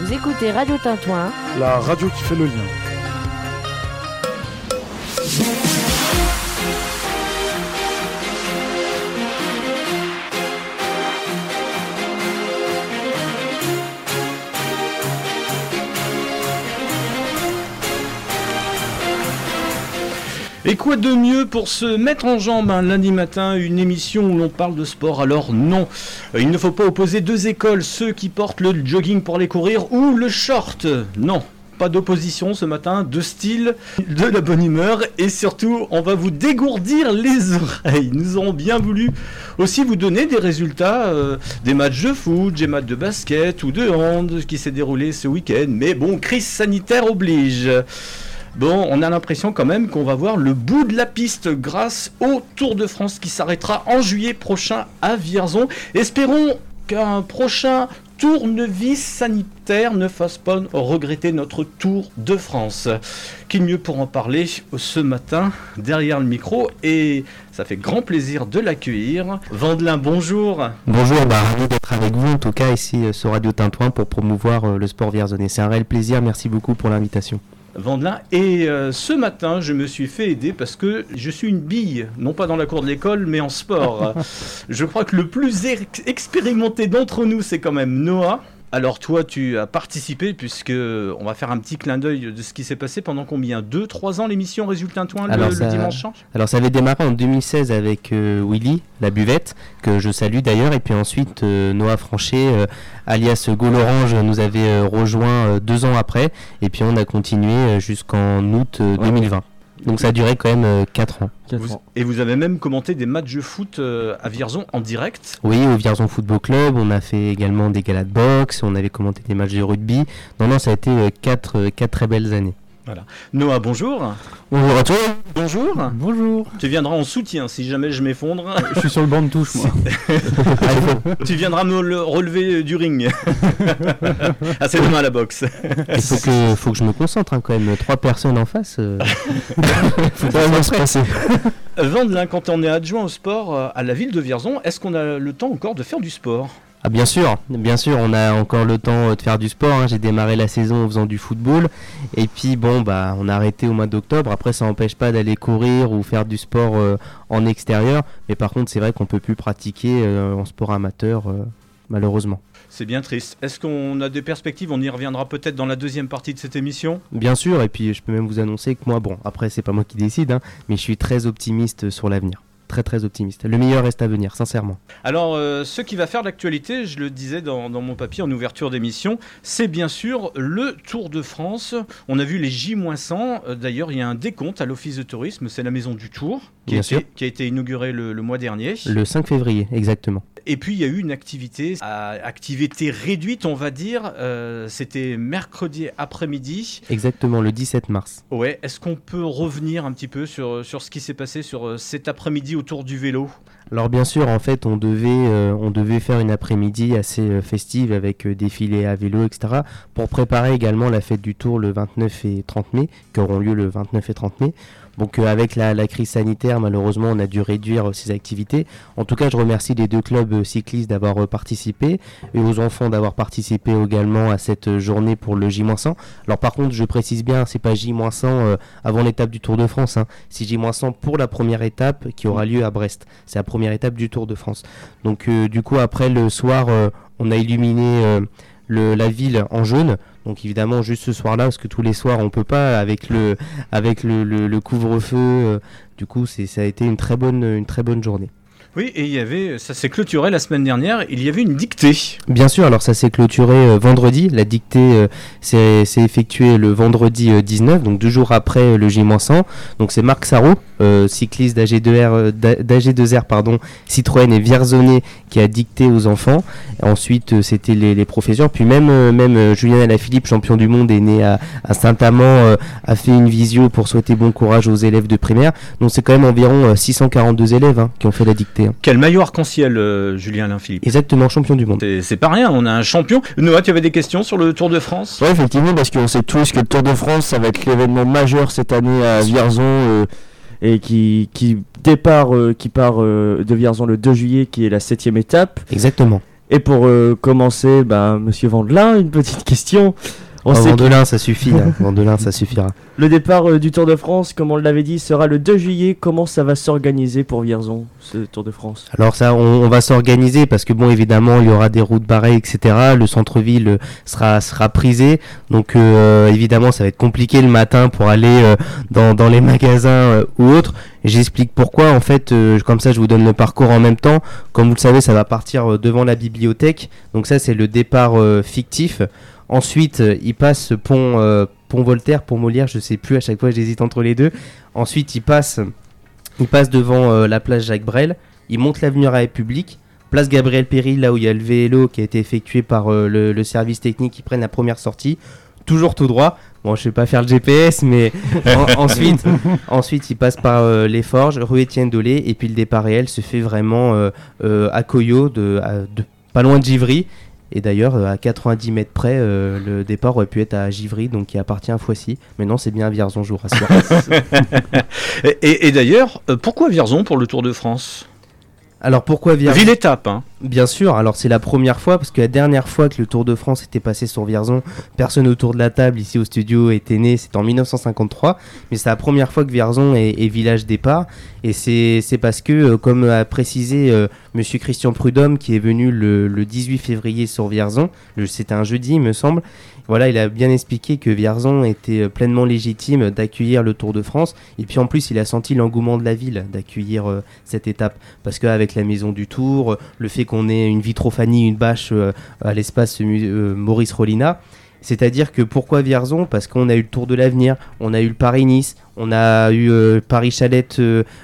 Vous écoutez Radio Tintouin, la radio qui fait le lien. Et quoi de mieux pour se mettre en jambe un lundi matin, une émission où l'on parle de sport? Alors non, Euh, il ne faut pas opposer deux écoles, ceux qui portent le jogging pour aller courir ou le short. Non, pas d'opposition ce matin, de style, de la bonne humeur et surtout on va vous dégourdir les oreilles. Nous aurons bien voulu aussi vous donner des résultats euh, des matchs de foot, des matchs de basket ou de hand qui s'est déroulé ce week-end. Mais bon, crise sanitaire oblige. Bon, on a l'impression quand même qu'on va voir le bout de la piste grâce au Tour de France qui s'arrêtera en juillet prochain à Vierzon. Espérons qu'un prochain tournevis sanitaire ne fasse pas regretter notre Tour de France. Qui mieux pour en parler ce matin derrière le micro et ça fait grand plaisir de l'accueillir. Vandelin, bonjour. Bonjour, bah, ravi d'être avec vous en tout cas ici euh, sur Radio Tintouin pour promouvoir euh, le sport vierzonais. C'est un réel plaisir, merci beaucoup pour l'invitation. Vandelin. Et euh, ce matin, je me suis fait aider parce que je suis une bille, non pas dans la cour de l'école, mais en sport. je crois que le plus ex- expérimenté d'entre nous, c'est quand même Noah. Alors toi, tu as participé puisque on va faire un petit clin d'œil de ce qui s'est passé pendant combien? 2 3 ans l'émission Résultat Toin le, Alors, le ça- dimanche Alors ça avait démarré en 2016 avec euh, Willy, la buvette, que je salue d'ailleurs, et puis ensuite euh, Noah Franchet, euh, alias Gaulle Orange, nous avait euh, rejoint euh, deux ans après, et puis on a continué jusqu'en août euh, 2020. Donc ça a duré quand même euh, quatre ans. Vous- Et vous avez même commenté des matchs de foot euh, à Vierzon en direct. Oui, au Vierzon Football Club, on a fait également des galas de boxe, on avait commenté des matchs de rugby. Non, non, ça a été euh, quatre, euh, quatre très belles années. Noah, bonjour. Bonjour à toi. Bonjour. Bonjour. Tu viendras en soutien si jamais je m'effondre. Je suis sur le banc de touche, moi. tu viendras me le relever du ring. ah, c'est demain à la boxe. Il faut que, faut que je me concentre hein, quand même. Trois personnes en face. euh, Faut pas se passer. Quand on est adjoint au sport euh, à la ville de Vierzon, est-ce qu'on a le temps encore de faire du sport? Ah bien sûr, bien sûr, on a encore le temps euh, de faire du sport. hein. J'ai démarré la saison en faisant du football, et puis bon bah on a arrêté au mois d'octobre. Après ça n'empêche pas d'aller courir ou faire du sport euh, en extérieur, mais par contre c'est vrai qu'on peut plus pratiquer euh, en sport amateur euh, malheureusement. C'est bien triste. Est-ce qu'on a des perspectives? On y reviendra peut-être dans la deuxième partie de cette émission. Bien sûr, et puis je peux même vous annoncer que moi bon après c'est pas moi qui décide, hein, mais je suis très optimiste sur l'avenir, très très optimiste. Le meilleur reste à venir, sincèrement. Alors, euh, ce qui va faire l'actualité, je le disais dans, dans mon papier en ouverture d'émission, c'est bien sûr le Tour de France. On a vu les J-100. Euh, D'ailleurs, il y a un décompte à l'Office de tourisme, c'est la Maison du Tour, qui, a Bien été, sûr. qui a été inaugurée le, le mois dernier. Le 5 février, exactement. Et puis, il y a eu une activité, à activité réduite, on va dire. Euh, C'était mercredi après-midi. Exactement, le 17 mars. Ouais, est-ce qu'on peut revenir un petit peu sur, sur ce qui s'est passé sur euh, cet après-midi autour du vélo? Alors bien sûr, en fait, on devait, euh, on devait faire une après-midi assez euh, festive avec euh, défilé à vélo, etc. Pour préparer également la fête du Tour le 29 et 30 mai, qui auront lieu le 29 et 30 mai. Donc euh, avec la, crise sanitaire, malheureusement, on a dû réduire euh, ces activités. En tout cas, je remercie les deux clubs euh, cyclistes d'avoir participé et aux enfants d'avoir participé également à cette journée pour le J-100. Alors par contre, je précise bien, c'est pas J-100 euh, avant l'étape du Tour de France. Hein. C'est J-100 pour la première étape qui aura lieu à Brest. C'est la première étape du Tour de France. Donc du coup, après le soir, on a illuminé la ville en jaune. Donc évidemment, juste ce soir-là, parce que tous les soirs, on peut pas avec le, avec le, le- couvre-feu. euh, du coup, c'est, ça a été une très bonne, une très bonne journée. Oui, et il y avait, ça s'est clôturé la semaine dernière, il y avait une dictée. Bien sûr, alors ça s'est clôturé euh, vendredi. La dictée euh, s'est effectuée le vendredi euh, 19, donc deux jours après euh, le J-100. Donc c'est Marc Sarro, euh, cycliste d'AG2R, euh, d'A- d'AG2R pardon, Citroën et Vierzonnet, qui a dicté aux enfants. Ensuite, euh, c'était les, professeurs. Puis même, euh, même euh, Julien Alaphilippe, champion du monde, est né à, Saint-Amand, euh, a fait une visio pour souhaiter bon courage aux élèves de primaire. Donc c'est quand même environ euh, 642 élèves hein, qui ont fait la dictée. Hein. Quel maillot arc-en-ciel, euh, Julien Alain Philippe? Exactement, champion du monde. C'est c'est pas rien, on a un champion. Noah, tu avais des questions sur le Tour de France? Ouais, effectivement, parce qu'on sait tous que le Tour de France, ça va être l'événement majeur cette année à Vierzon. euh, et qui, qui départ, euh, qui part euh, de Vierzon le 2 juillet, qui est la septième étape. Exactement. Et pour euh, commencer, bah, Monsieur Vandelin, une petite question. On oh, sait Vandelin, ça suffit. Hein. Vandelin, ça suffira. Le départ euh, du Tour de France, comme on l'avait dit, sera le 2 juillet. Comment ça va s'organiser pour Vierzon, ce Tour de France? Alors ça, on, va s'organiser parce que bon, évidemment, il y aura des routes barrées, etc. Le centre-ville sera sera prisé, donc euh, évidemment, ça va être compliqué le matin pour aller euh, dans, dans, les magasins ou autres. J'explique pourquoi. En fait, comme ça, je vous donne le parcours en même temps. Comme vous le savez, ça va partir devant la bibliothèque. Donc ça, c'est le départ fictif. Ensuite, il passe pont Pont Voltaire, Pont Molière, je sais plus, à chaque fois j'hésite entre les deux. Ensuite, il passe, il passe devant euh, la place Jacques Brel, il monte l'avenue République, place Gabriel Péry, là où il y a le vélo qui a été effectué par euh, le, service technique qui prennent la première sortie. Toujours tout droit. Bon, je vais pas faire le GPS, mais ensuite, ensuite, il passe par euh, les Forges, rue Étienne Dolé, et puis le départ réel se fait vraiment à Coyot, de, de, pas loin de Givry. Et d'ailleurs, euh, à 90 mètres près, euh, le départ aurait pu être à Givry, donc qui appartient à Foissy. Mais non, c'est bien à Vierzon, je vous rassure. et, et d'ailleurs, euh, pourquoi Vierzon pour le Tour de France? Alors pourquoi Vierzon Ville étape, hein. Bien sûr, alors c'est la première fois, parce que la dernière fois que le Tour de France était passé sur Vierzon, personne autour de la table ici au studio était né, c'était en 1953, mais c'est la première fois que Vierzon est, village départ, et c'est parce que, euh, comme a précisé euh, Monsieur Christian Prudhomme, qui est venu le, le 18 février sur Vierzon, c'était un jeudi il me semble, voilà, il a bien expliqué que Vierzon était euh, pleinement légitime d'accueillir le Tour de France. Et puis en plus, il a senti l'engouement de la ville d'accueillir euh, cette étape. Parce qu'avec la maison du Tour, le fait qu'on ait une vitrophanie, une bâche euh, à l'espace Maurice Rollina, c'est-à-dire que pourquoi Vierzon? Parce qu'on a eu le Tour de l'avenir, on a eu le Paris-Nice, on a eu Paris-Chalette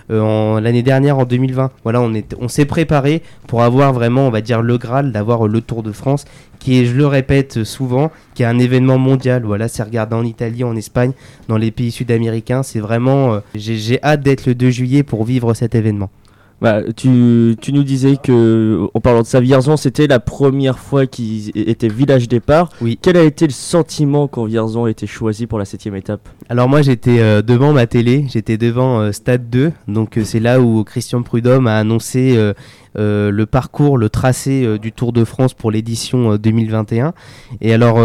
l'année dernière en 2020. Voilà, on, on s'est préparé pour avoir vraiment, on va dire, le Graal d'avoir le Tour de France qui est, je le répète souvent, qui est un événement mondial. Voilà, c'est regardé en Italie, en Espagne, dans les pays sud-américains. C'est vraiment, euh, j'ai hâte d'être le 2 juillet pour vivre cet événement. Bah, tu, tu, nous disais que, en parlant de ça, Vierzon, c'était la première fois qu'il était village départ. Oui. Quel a été le sentiment quand Vierzon a été choisi pour la septième étape? Alors moi, j'étais euh, devant ma télé, j'étais devant euh, Stade 2, donc c'est là où Christian Prudhomme a annoncé euh, le parcours, le tracé euh, du Tour de France pour l'édition 2021. Euh, et alors,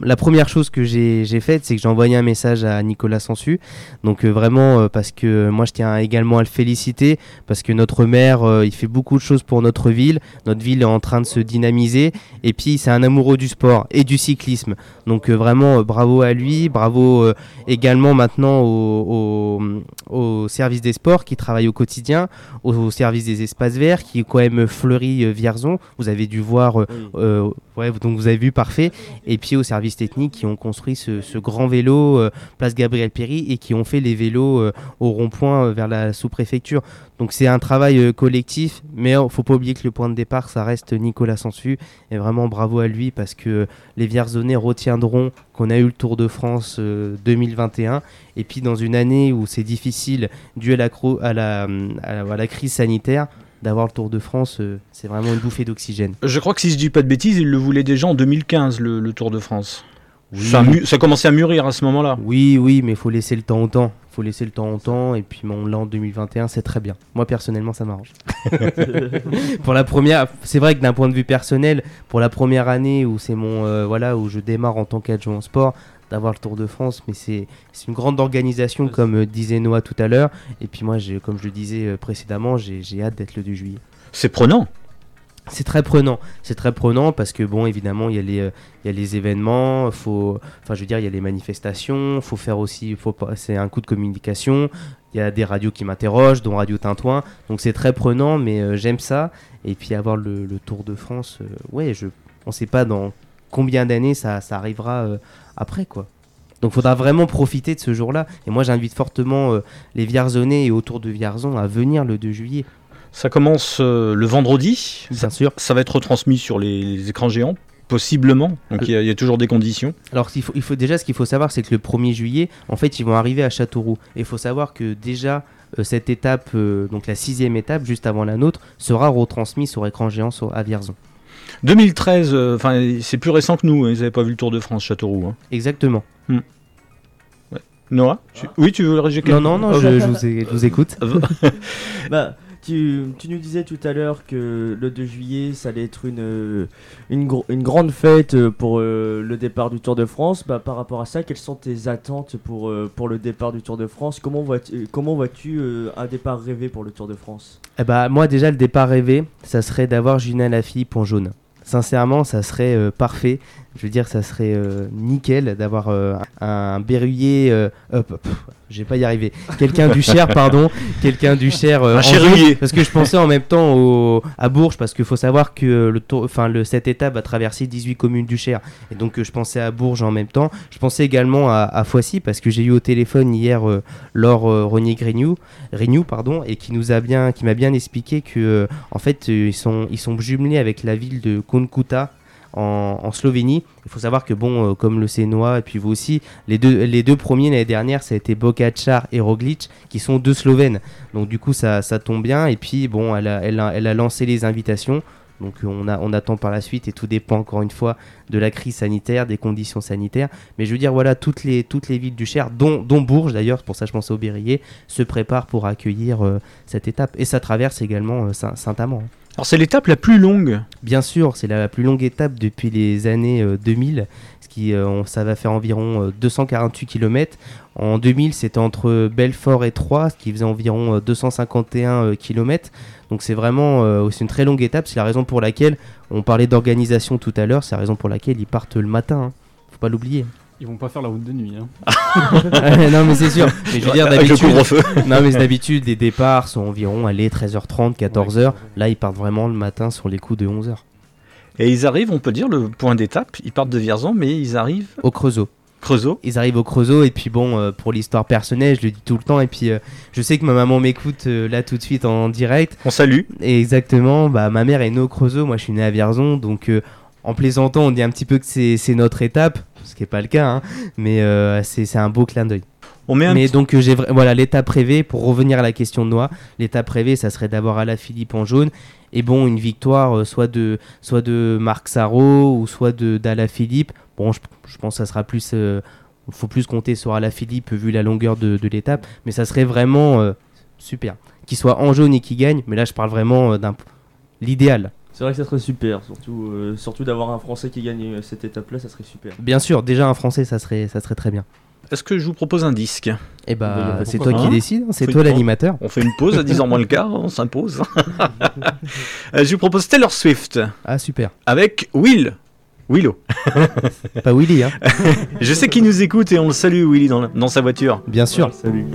la première chose que j'ai faite, c'est que j'ai envoyé un message à Nicolas Sansu. Donc vraiment, parce que moi, je tiens également à le féliciter, parce que notre maire, il fait beaucoup de choses pour notre ville. Notre ville est en train de se dynamiser. Et puis, c'est un amoureux du sport et du cyclisme. Donc vraiment, bravo à lui, bravo également maintenant au, au, service des sports qui travaille au quotidien, au service des espaces verts qui est quand même fleuri euh, Vierzon. Vous avez dû voir, euh, euh, ouais, donc vous avez vu parfait. Et puis au service technique qui ont construit ce, grand vélo place Gabriel Péry et qui ont fait les vélos au rond-point vers la sous-préfecture. Donc c'est un travail collectif, mais il faut pas oublier que le point de départ, ça reste Nicolas Sansu. Et vraiment bravo à lui parce que les Vierzonais retiendront qu'on a eu le Tour de France 2021. Et puis dans une année où c'est difficile dû à la, à la, à la crise sanitaire, d'avoir le Tour de France, euh, c'est vraiment une bouffée d'oxygène. Je crois que si je dis pas de bêtises, il le voulait déjà en 2015, le, Tour de France. Ça, ça, commençait à mûrir à ce moment-là. Oui, oui, mais il faut laisser le temps au temps. Il faut laisser le temps au temps. Et puis, mon l'an 2021, c'est très bien. Moi, personnellement, ça m'arrange. pour la première, c'est vrai que d'un point de vue personnel, pour la première année où c'est mon, euh, voilà, où je démarre en tant qu'adjoint au sport, d'avoir le Tour de France, mais c'est une grande organisation, comme euh, disait Noah tout à l'heure. Et puis moi, comme je le disais euh, précédemment, j'ai hâte d'être le 2 juillet. C'est prenant c'est très prenant, c'est très prenant parce que bon, évidemment, il y a les, euh, il y a les événements, faut, enfin, je veux dire, il y a les manifestations, faut faire aussi, faut c'est un coup de communication. Il y a des radios qui m'interrogent, dont Radio Tintouin, donc c'est très prenant, mais j'aime ça. Et puis avoir le, Tour de France, ouais, je, on sait pas dans combien d'années ça, ça arrivera après quoi. Donc il faudra vraiment profiter de ce jour-là. Et moi j'invite fortement euh, les Vierzonais et autour de Vierzon à venir le 2 juillet. Ça commence euh, le vendredi. Bien sûr. Ça va être retransmis sur les, écrans géants possiblement. Donc il y, a toujours des conditions. Alors il faut, il faut déjà ce qu'il faut savoir, c'est que le 1er juillet, en fait, ils vont arriver à Châteauroux. Et il faut savoir que déjà euh, cette étape, donc la sixième étape, juste avant la nôtre, sera retransmise sur écran géant à Vierzon. 2013, euh, enfin c'est plus récent que nous, hein, ils n'avaient pas vu le Tour de France Châteauroux. Hein. Exactement. Hmm. Noah Oui, tu veux réagir Non, non, non, je, vous, écoute. bah, Tu, tu nous disais tout à l'heure que le 2 juillet, ça allait être une, euh, une, une grande fête euh, pour euh, le départ du Tour de France. Bah, par rapport à ça, quelles sont tes attentes pour, euh, pour le départ du Tour de France? Comment vois-tu euh, un départ rêvé pour le Tour de France? Eh bah, moi, déjà, le départ rêvé, ça serait d'avoir Julien Lafilippe en jaune. Sincèrement, ça serait euh, parfait. Je veux dire, ça serait euh, nickel d'avoir euh, un berruyer. hop, hop, je vais pas y arriver. Quelqu'un du Cher, pardon. Quelqu'un du Cher. Un jaune, Parce que je pensais en même temps au, à Bourges, parce qu'il faut savoir que le enfin, le, cette étape va traverser 18 communes du Cher. Et donc, je pensais à Bourges en même temps. Je pensais également à, à Foissy, parce que j'ai eu au téléphone hier Laure Renier Grignou, Rignou, pardon, et qui nous a bien, qui m'a bien expliqué que, en fait, ils sont, ils sont jumelés avec la ville de Konkuta. En, Slovénie, il faut savoir que bon, euh, comme le Sénois et puis vous aussi, les deux, les deux premiers l'année dernière, ça a été Bokacar et Roglic, qui sont deux Slovènes. Donc du coup, ça, ça tombe bien. Et puis bon, elle a, elle a, elle a lancé les invitations. Donc euh, on, a, on attend par la suite et tout dépend encore une fois de la crise sanitaire, des conditions sanitaires. Mais je veux dire, voilà, toutes les, toutes les villes du Cher, dont, dont Bourges d'ailleurs, pour ça je pensais au Berruyer, se préparent pour accueillir euh, cette étape. Et ça traverse également Saint- Saint-Amand. Alors c'est l'étape la plus longue. Bien sûr, c'est la plus longue étape depuis les années euh, 2000, ce qui, euh, ça va faire environ euh, 248 km. En 2000, c'était entre Belfort et Troyes, ce qui faisait environ euh, 251 km. Donc c'est vraiment euh, c'est une très longue étape. C'est la raison pour laquelle on parlait d'organisation tout à l'heure. C'est la raison pour laquelle ils partent le matin. hein. Faut pas l'oublier. Ils vont pas faire la route de nuit. Hein. non mais c'est sûr. Mais je veux dire d'habitude. Non mais d'habitude les départs sont environ allez 13h30, 14h. Là ils partent vraiment le matin sur les coups de 11h. Et ils arrivent, on peut dire, le point d'étape. Ils partent de Vierzon, mais ils arrivent Au Creusot. Creusot. ils arrivent au Creusot et puis bon euh, pour l'histoire personnelle je le dis tout le temps et puis euh, je sais que ma maman m'écoute euh, là tout de suite en direct On salue. et exactement bah ma mère est née au Creusot moi je suis né à Vierzon donc euh, en plaisantant on dit un petit peu que c'est notre étape ce qui est pas le cas hein, mais euh, c'est un beau clin d'œil. On met un mais donc euh, j'ai voilà l'étape rêvée pour revenir à la question de Noix l'étape rêvée ça serait d'avoir Alaphilippe en jaune et bon une victoire euh, soit de soit de Marc Sarro ou soit de d'Alaphilippe bon je, je pense que ça sera plus euh, faut plus compter sur Alaphilippe vu la longueur de, de l'étape mais ça serait vraiment super. Qu'il soit en jaune et qu'il gagne mais là je parle vraiment d'un l'idéal C'est vrai que ça serait super, surtout, euh, surtout d'avoir un Français qui gagne euh, cette étape-là, ça serait super. bien sûr déjà un français ça serait ça serait très bien Est-ce que je vous propose un disque? Bah, y a bah c'est toi qui décides hein, c'est toi l'animateur On fait une pause à 10 ans moins le quart, on s'impose. Euh, je vous propose Taylor Swift ah super avec Will. Willow. pas Willy hein Je sais qu'il nous écoute et on le salue, Willy, dans, dans sa voiture. bien sûr Ouais, salut.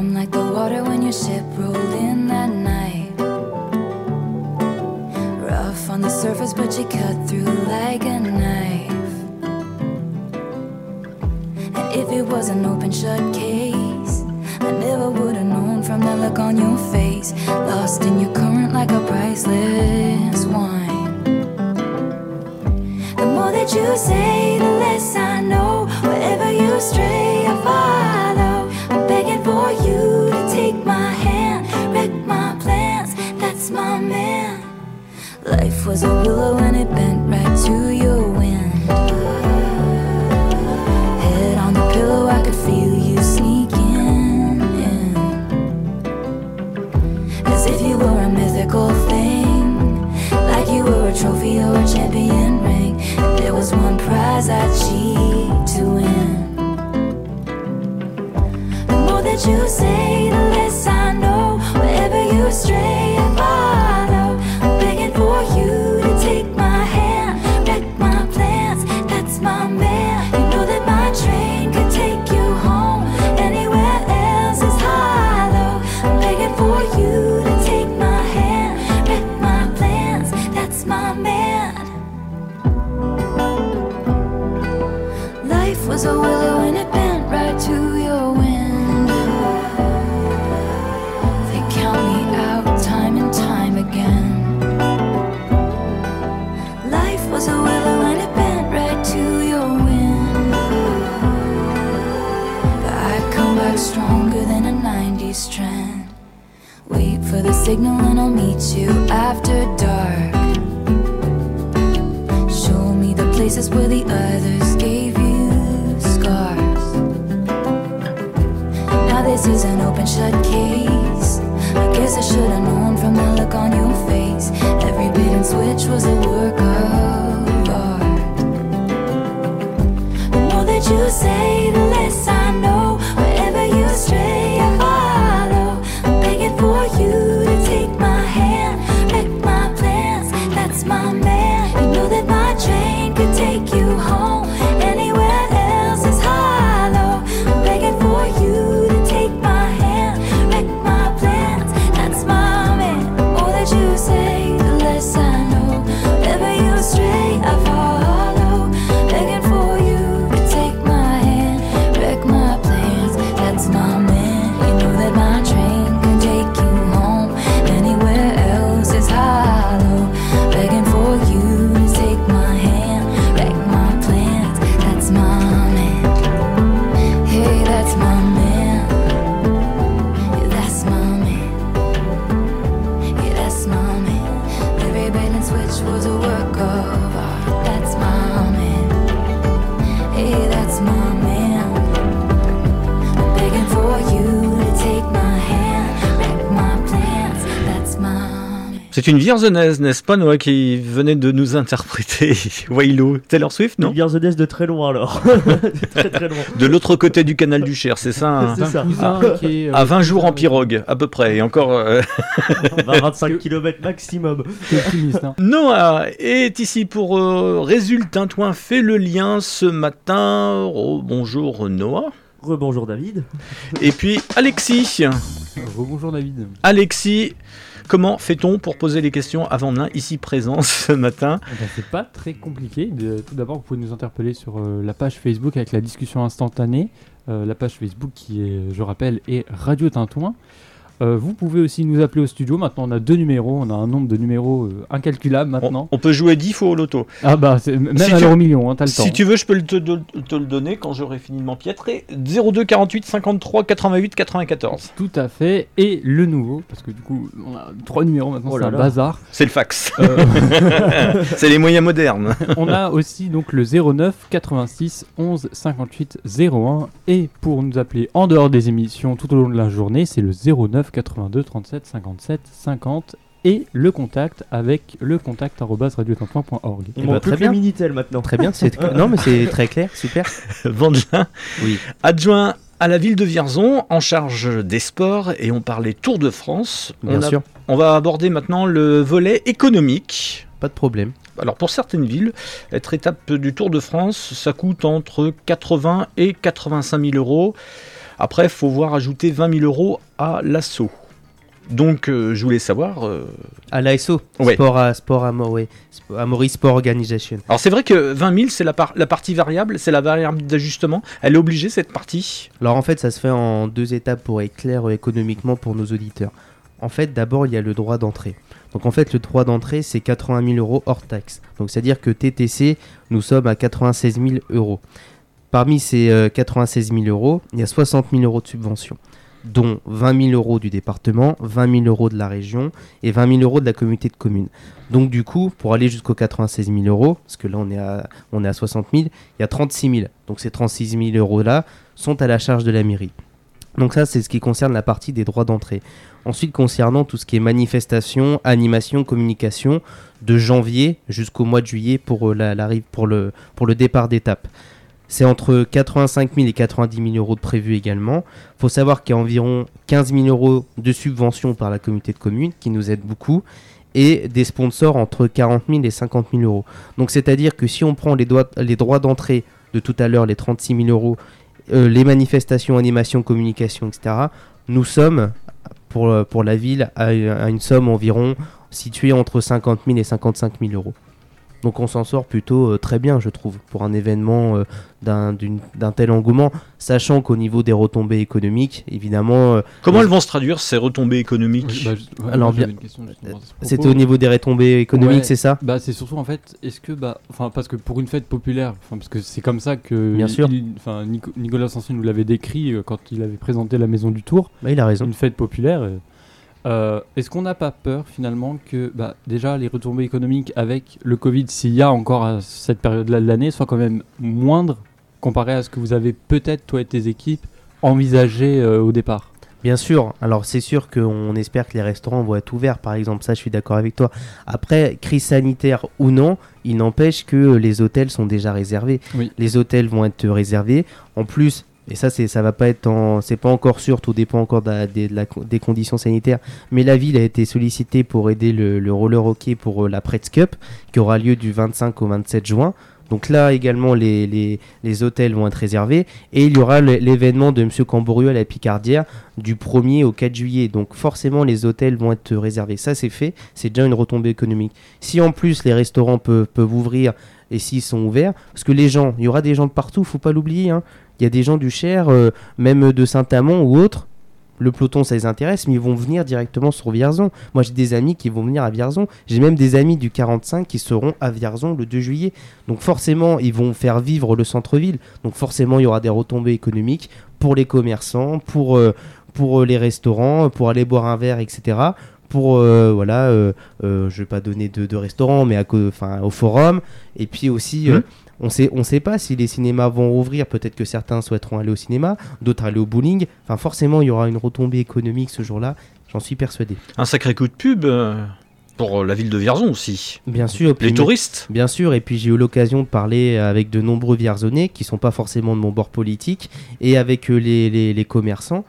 I'm like the water when your ship rolled in that night. Rough on the surface, but you cut through like a knife. And if it was an open shut case, I never would have known from that look on your face. Lost in your current like a priceless wine. The more that you say, the less I know. Wherever you stray, I follow. Life was a willow and it bent right to your wind. Head on the pillow, I could feel you sneaking in. As if you were a mythical thing, like you were a trophy or a champion ring. And there was one prize I'd cheat to win. The more that you say, signal and I'll meet you after dark. Show me the places where the others gave you scars. Now this is an open shut case. I guess I should've known from the look on your face. Every bait and switch was a work C'est une vierzonaise, n'est-ce pas, Noah, qui venait de nous interpréter Wailo Taylor Swift, non Nest de très loin alors. De très très loin. De l'autre côté du canal du Cher, c'est ça hein C'est ça. cousin qui est, euh, À 20 jours en pirogue, à peu près. Et encore. euh, 25 km maximum. qui optimiste, hein. Noah est ici pour euh, Résulte Tintouin fait le lien ce matin. Oh, bonjour Noah. Rebonjour David. Et puis Alexis. Bonjour David. Alexis, comment fait-on pour poser les questions avant l'un ici présent ce matin Eh ben, c'est pas très compliqué. Tout d'abord, vous pouvez nous interpeller sur euh, la page Facebook avec la discussion instantanée. Euh, la page Facebook qui est, je rappelle, est Radio Tintouin. Euh, vous pouvez aussi nous appeler au studio. Maintenant, on a deux numéros. On a un nombre de numéros euh, incalculable maintenant. on peut jouer 10 fois au loto. Ah bah, même Si à l'euro million, hein, t'as le temps. Si tu veux, je peux le te, te- te le donner quand j'aurai fini de m'empiétrer. 02 48 53 88 94. Tout à fait. Et le nouveau, parce que du coup, on a trois numéros maintenant, Oh c'est un là. bazar. C'est le fax. Euh, C'est les moyens modernes. On a aussi donc le 09 86 11 58 01 et pour nous appeler en dehors des émissions tout au long de la journée, c'est le 09 82 37 57 50 et le contact avec le contact. Il Eh ben, manque très plus bien. le Minitel maintenant. Très bien, c'est non mais c'est très clair, super. Vandelin, Oui. adjoint à la ville de Vierzon, en charge des sports, et on parlait Tour de France. Bien on, a- sûr, on va aborder maintenant le volet économique. pas de problème. Alors pour certaines villes, être étape du Tour de France, ça coûte entre 80 et 85 000 euros. Après, il faut voir ajouter 20 000 euros à l'assaut. Donc, euh, je voulais savoir. euh, À l'ASO, Ouais. sport à sport à ouais. Amaury Sport Organization. Alors, c'est vrai que 20 000, c'est la, par- la partie variable, c'est la variable d'ajustement. Elle est obligée, cette partie? Alors en fait, ça se fait en deux étapes pour être clair euh, économiquement pour nos auditeurs. En fait, d'abord, il y a le droit d'entrée. Donc en fait, le droit d'entrée, c'est 80 000 euros hors taxe. Donc c'est-à-dire que TTC, nous sommes à 96 000 euros. Parmi ces euh, 96 000 euros, il y a 60 000 euros de subvention, dont 20 000 euros du département, 20 000 euros de la région et 20 000 euros de la communauté de communes. Donc du coup, pour aller jusqu'aux 96 000 euros, parce que là on est à, on est à 60 000, il y a 36 000. Donc ces 36 000 euros là sont à la charge de la mairie. Donc ça, c'est ce qui concerne la partie des droits d'entrée. Ensuite, concernant tout ce qui est manifestation, animation, communication, de janvier jusqu'au mois de juillet pour, euh, le départ d'étape. C'est entre 85 000 et 90 000 euros de prévu également. Il faut savoir qu'il y a environ 15 000 euros de subventions par la communauté de communes, qui nous aide beaucoup, et des sponsors entre 40 000 et 50 000 euros. Donc c'est-à-dire que si on prend les, droits d'entrée de tout à l'heure, les 36 000 euros, euh, les manifestations, animations, communication, etc., nous sommes, pour, pour la ville, à une somme environ située entre 50 000 et 55 000 euros. Donc on s'en sort plutôt euh, très bien, je trouve, pour un événement euh, d'un tel engouement, sachant qu'au niveau des retombées économiques, évidemment, euh, Comment elles vont se traduire, ces retombées économiques Oui, bah, ouais, Alors, bien- c'était au niveau des retombées économiques, Ouais. c'est ça Bah c'est surtout en fait, est-ce que bah, enfin parce que pour une fête populaire, enfin parce que c'est comme ça que Bien il- sûr. il- enfin Nico- Nicolas Sanson nous l'avait décrit euh, quand il avait présenté la Maison du Tour, Bah, Il a raison. une fête populaire. Euh, est-ce qu'on n'a pas peur finalement que bah, déjà les retombées économiques avec le Covid, s'il y a encore à cette période-là de l'année, soient quand même moindres comparé à ce que vous avez peut-être toi et tes équipes envisagé euh, au départ? Bien sûr, alors c'est sûr qu'on espère que les restaurants vont être ouverts, par exemple, ça je suis d'accord avec toi. Après, crise sanitaire ou non, il n'empêche que les hôtels sont déjà réservés. Oui. Les hôtels vont être réservés. En plus, et ça c'est ça va pas être en, c'est pas encore sûr, tout dépend encore des- conditions sanitaires. Mais la ville a été sollicitée pour aider le, le roller hockey pour euh, la Pretz Cup qui aura lieu du 25 au 27 juin. Donc là également les, les, les hôtels vont être réservés et il y aura l'événement de Monsieur Cambourieux à la Picardière du 1er au 4 juillet. Donc forcément les hôtels vont être réservés. Ça c'est fait, c'est déjà une retombée économique. Si en plus les restaurants peuvent, peuvent ouvrir et s'ils sont ouverts, parce que les gens, il y aura des gens de partout, faut pas l'oublier. hein. Il y a des gens du Cher, euh, même de Saint-Amand ou autres. Le peloton, ça les intéresse, mais ils vont venir directement sur Vierzon. Moi, j'ai des amis qui vont venir à Vierzon. J'ai même des amis du 45 qui seront à Vierzon le 2 juillet. Donc forcément, ils vont faire vivre le centre-ville. Donc forcément, il y aura des retombées économiques pour les commerçants, pour, euh, euh, les restaurants, pour aller boire un verre, etc. Pour, voilà, euh, je vais pas donner de, de restaurant, mais à, au forum. Et puis aussi, Mhm. On sait, on sait pas si les cinémas vont rouvrir. Peut-être que certains souhaiteront aller au cinéma, d'autres aller au bowling. Enfin, forcément, il y aura une retombée économique ce jour-là. J'en suis persuadé. Un sacré coup de pub euh, pour la ville de Vierzon aussi. Bien sûr. Les touristes. Bien sûr, et puis j'ai eu l'occasion de parler avec de nombreux Vierzonais qui sont pas forcément de mon bord politique et avec euh, les, les- les commerçants.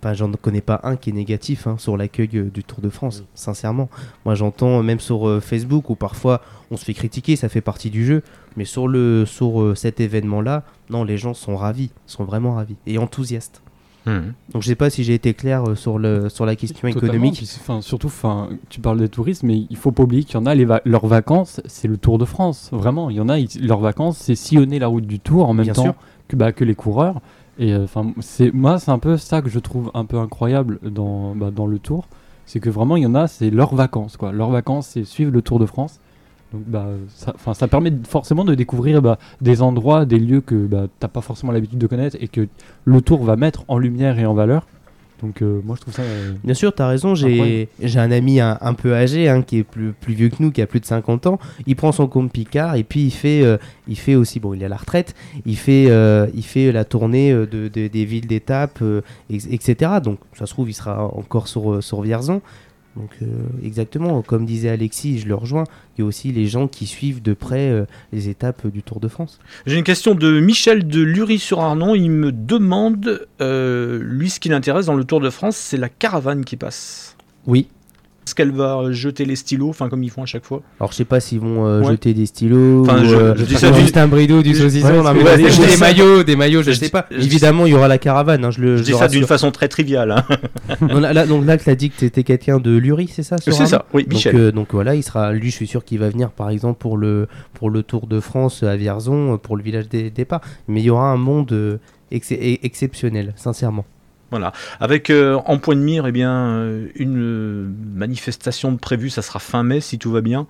Enfin, j'en connais pas un qui est négatif hein, sur l'accueil euh, du Tour de France, sincèrement. Moi, j'entends euh, même sur euh, Facebook où parfois on se fait critiquer, ça fait partie du jeu. Mais sur, le, sur euh, cet événement-là, non, les gens sont ravis, sont vraiment ravis et enthousiastes. Mhm. Donc, je sais pas si j'ai été clair euh, sur, le, sur la question Totalement, économique. puis surtout, enfin, tu parles des touristes, mais il faut pas oublier qu'il y en a, les va- leurs vacances, c'est le Tour de France. Vraiment, il y en a, ils- leurs vacances, c'est sillonner la route du Tour en même Bien temps sûr. que, bah, que les coureurs. Et euh, c'est moi, c'est un peu ça que je trouve un peu incroyable dans, bah, dans le Tour, c'est que vraiment, il y en a, c'est leurs vacances, quoi. Leurs vacances, c'est suivre le Tour de France. Donc, bah, ça, permet forcément de découvrir bah, des endroits, des lieux que bah, t'as pas forcément l'habitude de connaître et que le Tour va mettre en lumière et en valeur. Donc, euh, moi, je trouve ça. euh, Bien sûr, tu as raison. J'ai un ami un, un peu âgé, hein, qui est plus, plus vieux que nous, qui a plus de 50 ans. Il prend son compte Picard et puis il fait, euh, il fait aussi, bon, il est à la retraite, il fait, il fait la tournée de, de- des villes d'étape, etc. Donc, ça se trouve, il sera encore sur, sur Vierzon. Donc, euh, exactement, comme disait Alexis, je le rejoins, il y a aussi les gens qui suivent de près euh, les étapes du Tour de France. J'ai une question de Michel de Lury-sur-Arnon. Il me demande, euh, lui, ce qui l'intéresse dans le Tour de France, c'est la caravane qui passe. Oui. Qu'elle va jeter les stylos, enfin comme ils font à chaque fois Alors, je sais pas s'ils vont euh, Ouais. jeter des stylos Enfin, ou je- euh, je dis ou ça du- juste un bridou, du saucisson, ouais, ouais, des, des maillots, des maillots, je, je sais dis- pas. Évidemment, il y aura la caravane, hein, je le Je je dis le ça d'une façon très triviale. hein. Non, là, donc là, tu as dit que tu étais quelqu'un de Lurie, c'est ça C'est ça, oui, donc, Michel. euh, donc voilà, il sera, lui, je suis sûr qu'il va venir, par exemple, pour le, pour le Tour de France à Vierzon, euh, pour le village des départs. Mais il y aura un monde euh, ex- exceptionnel, sincèrement. Avec euh, en point de mire, eh bien, euh, une euh, manifestation de prévue, ça sera fin mai si tout va bien.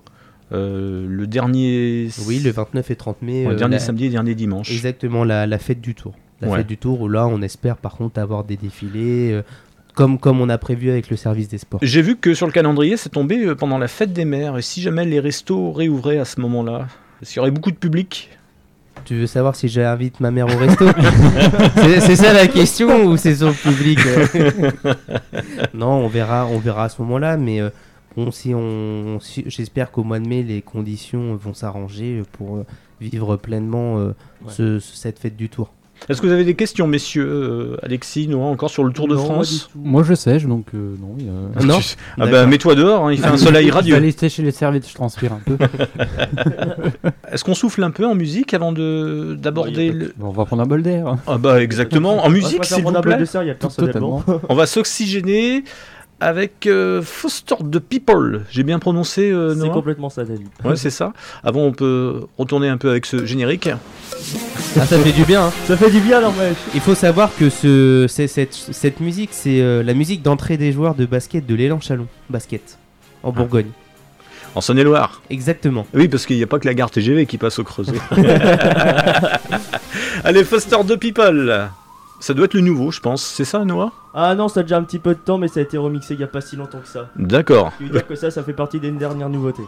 Euh, le dernier, Oui, le 29 et 30 mai. ouais, dernier la- samedi et dernier dimanche. Exactement, la, la fête du Tour. La Ouais. fête du Tour, où là, on espère par contre avoir des défilés, comme, comme on a prévu avec le service des sports. J'ai vu que sur le calendrier, c'est tombé pendant la fête des mères. Et si jamais les restos réouvraient à ce moment-là, est-ce qu'il y aurait beaucoup de public? Tu veux savoir si j'invite ma mère au resto C'est ça la question ou c'est sur le public euh Non, on verra, on verra à ce moment-là, mais euh, bon, si on, si- j'espère qu'au mois de mai les conditions vont s'arranger pour euh, vivre pleinement euh, Ouais. ce- ce- cette fête du Tour. Est-ce que vous avez des questions, messieurs euh, Alexis, Noah, encore sur le Tour de Non, France. Moi, je sèche, donc euh, non. il y a- Non Ah bah mets-toi dehors, hein, il fait un soleil Je vais radieux. aller sécher les serviettes, je transpire un peu. Est-ce qu'on souffle un peu en musique avant de d'aborder le... Bon, on va prendre un bol d'air. Ah bah exactement, en musique On va s'il vous prendre un bol plaît. Totalement. On va s'oxygéner avec euh, Foster the People. J'ai bien prononcé euh, C'est complètement ça, David. Ouais, c'est ça. Avant, on peut retourner un peu avec ce générique. Ah, ça fait du bien. hein. Ça fait du bien, n'empêche. Il faut savoir que ce, cette, cette musique, c'est euh, la musique d'entrée des joueurs de basket de l'élan Chalon, basket, en Bourgogne. En Saône-et-Loire. Exactement. Oui, parce qu'il n'y a pas que la gare TGV qui passe au Creusot. Allez, Foster the People. Ça doit être le nouveau, je pense. C'est ça, Noah? Ah non, ça a déjà un petit peu de temps, mais ça a été remixé il y a pas si longtemps que ça. D'accord. Je veux dire que ça, ça fait partie des dernières nouveautés.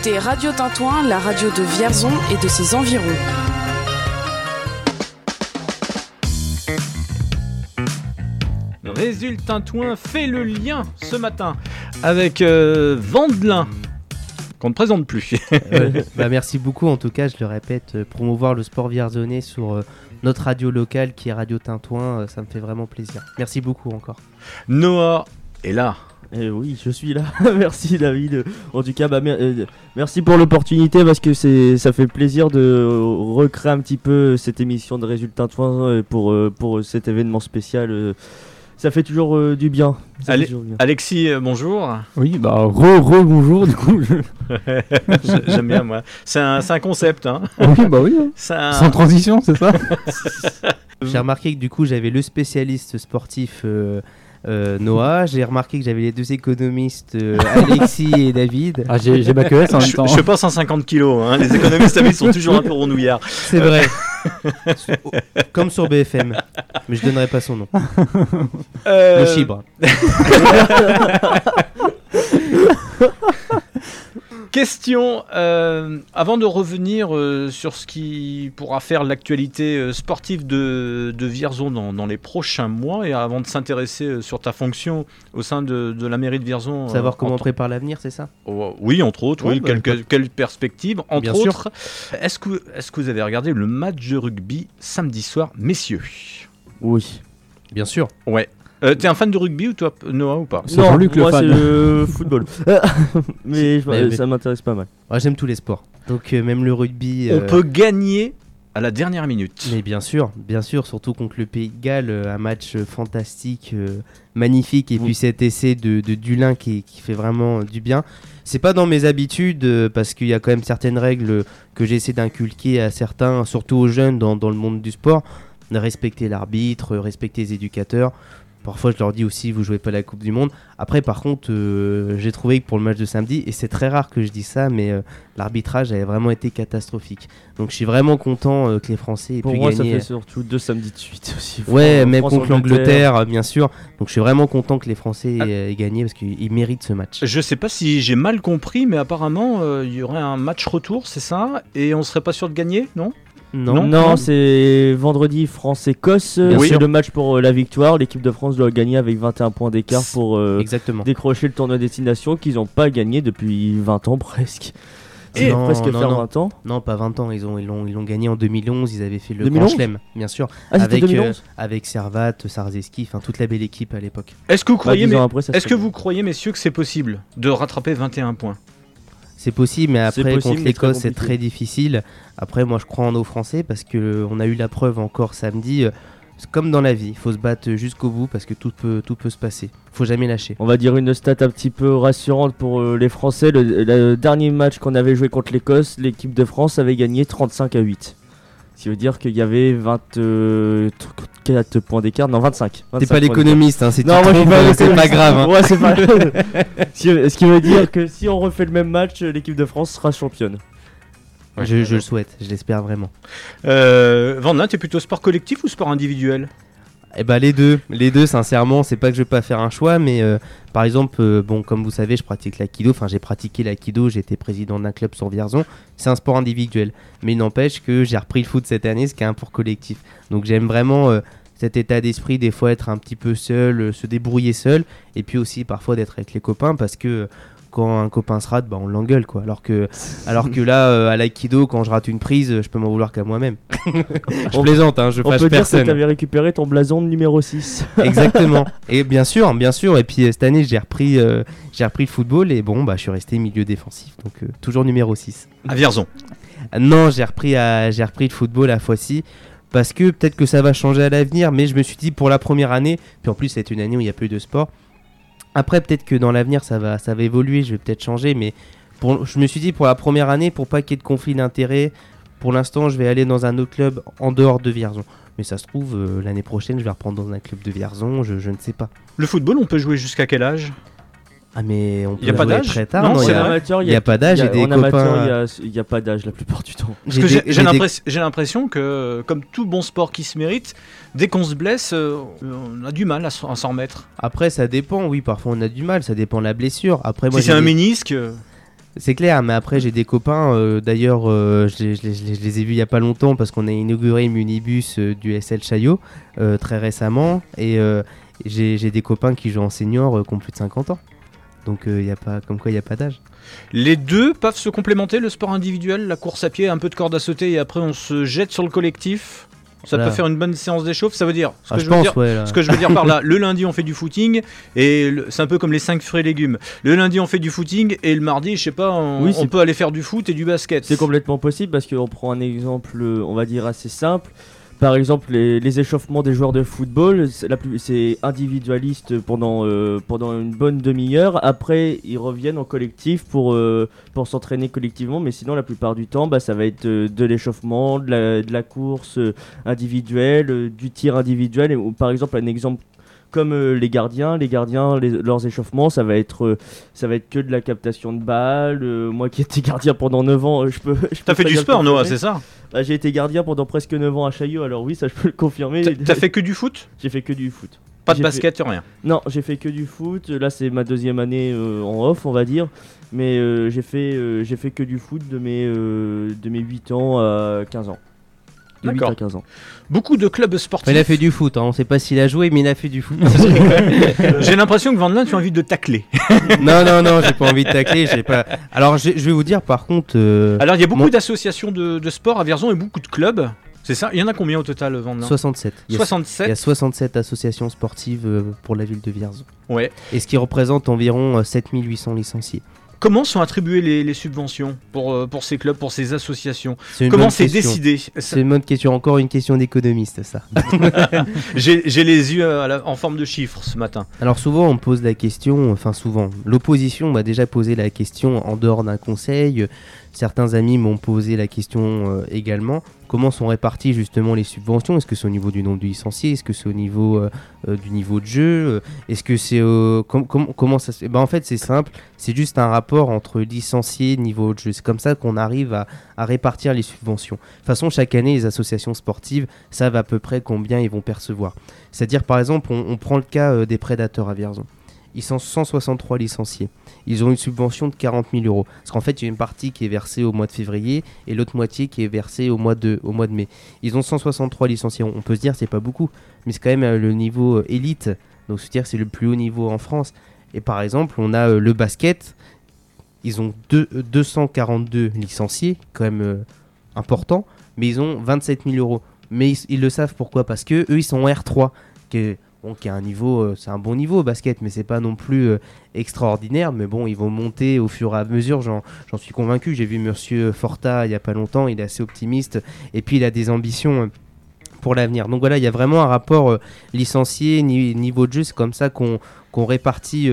Écoutez Radio Tintouin, la radio de Vierzon et de ses environs. Résulte Tintouin fait le lien ce matin avec euh, Vandelin, qu'on ne présente plus. Euh, bah, merci beaucoup, en tout cas, je le répète, euh, promouvoir le sport vierzonais sur euh, notre radio locale qui est Radio Tintouin, euh, ça me fait vraiment plaisir. Merci beaucoup encore. Noah est là. Eh oui, je suis là. merci David. En tout cas, bah, mer- euh, merci pour l'opportunité parce que c'est, ça fait plaisir de recréer un petit peu cette émission de Résultats Tintouin euh, pour, euh, pour cet événement spécial. euh. Ça fait toujours euh, du bien. Toujours bien. Alexis, euh, bonjour. Oui, bah re, re, bonjour, du coup. J'aime bien moi. C'est un, c'est un concept. Hein. Oui, bah oui. hein. Un- Sans transition, c'est ça J'ai remarqué que du coup, j'avais le spécialiste sportif euh, Noah, j'ai remarqué que j'avais les deux économistes euh, Alexis et David. Ah, j'ai bac ES en même Je, temps. je fais pas 150 kilos. Hein. Les économistes amis sont toujours un peu rondouillards. C'est vrai. Comme sur BFM. Mais je donnerai pas son nom. Euh, Le chibre. Question, euh, avant de revenir euh, sur ce qui pourra faire l'actualité euh, sportive de, de Vierzon dans, dans les prochains mois, et avant de s'intéresser sur ta fonction au sein de, de la mairie de Vierzon. Savoir comment en on prépare l'avenir, c'est ça? Oh, oui, entre autres, Ouais, oui, bah, quelques, quelques perspectives. Entre Bien autres, est-ce que, est que vous avez regardé le match de rugby samedi soir, messieurs? Oui. Bien sûr. Ouais. Euh, T'es un fan de rugby ou toi, Noah, ou pas? C'est Jean-Luc le moi fan. c'est le football. mais je- Mais- mais- ça m'intéresse pas mal. Moi, j'aime tous les sports. Donc, euh, même le rugby. On euh, peut gagner à la dernière minute. Mais bien sûr, bien sûr, surtout contre le Pays de Galles, euh, un match euh, fantastique, euh, magnifique, et puis cet essai de, de Dulin qui, qui fait vraiment euh, du bien. C'est pas dans mes habitudes, euh, parce qu'il y a quand même certaines règles que j'essaie d'inculquer à certains, surtout aux jeunes dans, dans le monde du sport. De Respecter l'arbitre, euh, respecter les éducateurs. Parfois, je leur dis aussi, vous jouez pas la Coupe du Monde. Après, par contre, euh, j'ai trouvé que pour le match de samedi, et c'est très rare que je dise ça, mais euh, l'arbitrage avait vraiment été catastrophique. Donc, je suis vraiment content euh, que les Français aient Pour pu moi, gagner. ça fait surtout deux samedis de suite aussi. Ouais, même France, contre Angleterre. l'Angleterre, bien sûr. Donc je suis vraiment content que les Français Ah. aient, aient gagné parce qu'ils méritent ce match. Je sais pas si j'ai mal compris, mais apparemment, euh, il y aurait un match retour, c'est ça? Et on serait pas sûr de gagner, non? Non, Non. Non, c'est vendredi France-Écosse. Bien C'est sûr. le match pour euh, la victoire. L'équipe de France doit gagner avec 21 points d'écart pour euh, exactement. décrocher le tournoi destination qu'ils n'ont pas gagné depuis 20 ans presque. Et non, presque non, faire non. 20 ans. Non, pas 20 ans. Ils ont, ils l'ont, ils l'ont gagné en 2011. Ils avaient fait le 2011? Grand Chelem, bien sûr. Ah, avec, 2011 euh, avec Servat, Sarzeski, enfin toute la belle équipe à l'époque. Est-ce que vous Bah, croyez, 10 mais- ans après, ça est-ce serait que bien. vous croyez, messieurs, que c'est possible de rattraper 21 points? C'est possible, mais après possible, contre l'Écosse, c'est très difficile. Après, moi, je crois en nos Français parce que euh, on a eu la preuve encore samedi. euh, c'est comme dans la vie, il faut se battre jusqu'au bout parce que tout peut, tout peut se passer. Faut jamais lâcher. On va dire une stat un petit peu rassurante pour euh, les Français. Le, le dernier match qu'on avait joué contre l'Écosse, l'équipe de France avait gagné 35 à 8. Ce qui veut dire qu'il y avait 24 points d'écart. Non, 25. T'es 25 pas points d'écart. l'économiste, hein, c'est Non, moi je suis pas c'est pas grave. hein. Ouais, c'est pas ce, qui, ce qui veut dire que si on refait le même match, l'équipe de France sera championne. je, je le souhaite, je l'espère vraiment. euh, Vandin, t'es plutôt sport collectif ou sport individuel? Eh bah les deux, les deux sincèrement, c'est pas que je vais pas faire un choix, mais euh, par exemple, euh, bon comme vous savez, je pratique l'aïkido, enfin j'ai pratiqué l'aïkido, j'ai été président d'un club sur Vierzon, c'est un sport individuel, mais il n'empêche que j'ai repris le foot cette année, ce qui est un pour collectif. Donc j'aime vraiment euh, cet état d'esprit, des fois être un petit peu seul, se débrouiller seul, et puis aussi parfois d'être avec les copains, parce que quand un copain se rate, bah on l'engueule quoi. Alors que, alors que là, euh, à l'aïkido, quand je rate une prise, je peux m'en vouloir qu'à moi-même. je On- plaisante, hein, je On fâche peut dire que personne. tu avais récupéré ton blason de numéro 6. Exactement. Et bien sûr, bien sûr. Et puis euh, cette année, j'ai repris, euh, j'ai repris le football et bon, bah, je suis resté milieu défensif, donc euh, toujours numéro 6. À Vierzon. Non, j'ai repris, à, j'ai repris le football à fois-ci parce que peut-être que ça va changer à l'avenir, mais je me suis dit pour la première année, puis en plus c'est une année où il n'y a plus de sport. Après, peut-être que dans l'avenir, ça va, ça va évoluer, je vais peut-être changer, mais je me suis dit pour la première année, pour pas qu'il y ait de conflit d'intérêts, pour l'instant, je vais aller dans un autre club en dehors de Vierzon. Mais ça se trouve, euh, l'année prochaine, je vais reprendre dans un club de Vierzon, je ne sais pas. Le football, on peut jouer jusqu'à quel âge? Ah mais on peut Y a pas jouer d'âge très tard. Non, Non, il c'est amateur, il y a pas d'âge, il y a- j'ai des en amateur, copains- il y a- il n'y a, pas d'âge la plupart du temps. Parce que des- j'ai l'impression que, comme tout bon sport qui se mérite, dès qu'on se blesse, euh, on a du mal à s'en remettre. Après, ça dépend. Oui, parfois on a du mal. Ça dépend de la blessure. Après, moi, si c'est un ménisque, euh, C'est clair, mais après j'ai des copains, euh, d'ailleurs euh, je, les- je les- je les- je les ai vus il y a pas longtemps parce qu'on a inauguré le minibus euh, du SL Chaillot euh, très récemment et euh, j'ai j'ai des copains qui jouent en senior euh, qui ont plus de 50 ans. Donc euh, il y a pas, comme quoi il n'y a pas d'âge. Les deux peuvent se complémenter, le sport individuel, la course à pied, un peu de corde à sauter et après on se jette sur le collectif. Ça Voilà. peut faire une bonne séance d'échauffe, ça veut dire. Ce Ah, que je pense, dire, ouais. Ce que je veux dire par là, le lundi on fait du footing et c'est un peu comme les 5 fruits et légumes. Le lundi on fait du footing et le mardi, je sais pas, on, Oui, on peut aller faire du foot et du basket. C'est complètement possible parce qu'on prend un exemple, euh, on va dire, assez simple. Par exemple, les, échauffements des joueurs de football, c'est individualiste pendant, euh, pendant une bonne demi-heure. Après, ils reviennent en collectif pour, euh, pour s'entraîner collectivement. Mais sinon, la plupart du temps, bah, ça va être euh, de l'échauffement, de la, course individuelle, du tir individuel. Et, par exemple, un exemple comme euh, les gardiens, les gardiens, les- leurs échauffements, ça va être euh, ça va être que de la captation de balles. Euh, moi qui étais gardien pendant 9 ans, je peux. je T'as fait du sport, Noah, c'est ça Bah, J'ai été gardien pendant presque 9 ans à Chaillot, alors oui, ça je peux le confirmer. T'as- fait que du foot? J'ai fait que du foot. Pas de basket, rien. Non, j'ai fait que du foot. Là, c'est ma deuxième année euh, en off, on va dire. Mais euh, j'ai fait, euh, j'ai fait que du foot de mes, de mes 8 ans à 15 ans. De 8 D'accord. à 15 ans. Beaucoup de clubs sportifs. Il a fait du foot, hein. on sait pas s'il a joué, mais il a fait du foot. J'ai l'impression que Vandelin, tu as envie de tacler. non, non, non, j'ai pas envie de tacler. j'ai Pas... Alors j'ai- je vais vous dire par contre. euh, Alors, il y a beaucoup d'associations de, de sport à Vierzon et beaucoup de clubs. C'est ça? Il y en a combien au total, Vandelin 67. Il y, a, il y a 67 67 associations sportives euh, pour la ville de Vierzon. Ouais. Et ce qui représente environ euh, 7800 licenciés. Comment sont attribuées les, les subventions pour, euh, pour ces clubs, pour ces associations Comment c'est décidé C'est une bonne question, encore une question d'économiste ça. J'ai les yeux à la- en forme de chiffres ce matin. Alors souvent on me pose la question, enfin souvent, l'opposition m'a déjà posé la question en dehors d'un conseil, certains amis m'ont posé la question euh, également, comment sont réparties justement les subventions? Est-ce que c'est au niveau du nombre de licenciés? Est-ce que c'est au niveau euh, euh, du niveau de jeu? Euh, Est-ce que c'est... com- com- comment ça se ben, En fait c'est simple, c'est juste un rapport entre licenciés et niveau de jeu. C'est comme ça qu'on arrive à, répartir les subventions. De toute façon, chaque année, les associations sportives savent à peu près combien ils vont percevoir. C'est-à-dire, par exemple, on, prend le cas des prédateurs à Vierzon. Ils sont 163 licenciés. Ils ont une subvention de 40 000 euros. Parce qu'en fait, il y a une partie qui est versée au mois de février et l'autre moitié qui est versée au mois de, au mois de mai. Ils ont 163 licenciés. On peut se dire c'est pas beaucoup, mais c'est quand même euh, le niveau euh, élite. Donc, c'est-à-dire c'est le plus haut niveau en France. Et par exemple, on a euh, le basket. Ils ont deux- euh, 242 licenciés, quand même important, mais ils ont 27 000 euros. Mais ils, le savent pourquoi? Parce que eux, ils sont en R3, qui est, bon, qui est un niveau, euh, c'est un bon niveau au basket, mais c'est pas non plus euh, extraordinaire. Mais bon, ils vont monter au fur et à mesure. J'en suis convaincu. J'ai vu Monsieur Forta il y a pas longtemps. Il est assez optimiste et puis il a des ambitions. euh, pour l'avenir. Donc voilà, il y a vraiment un rapport licencié, ni- niveau de jeu, c'est comme ça qu'on répartit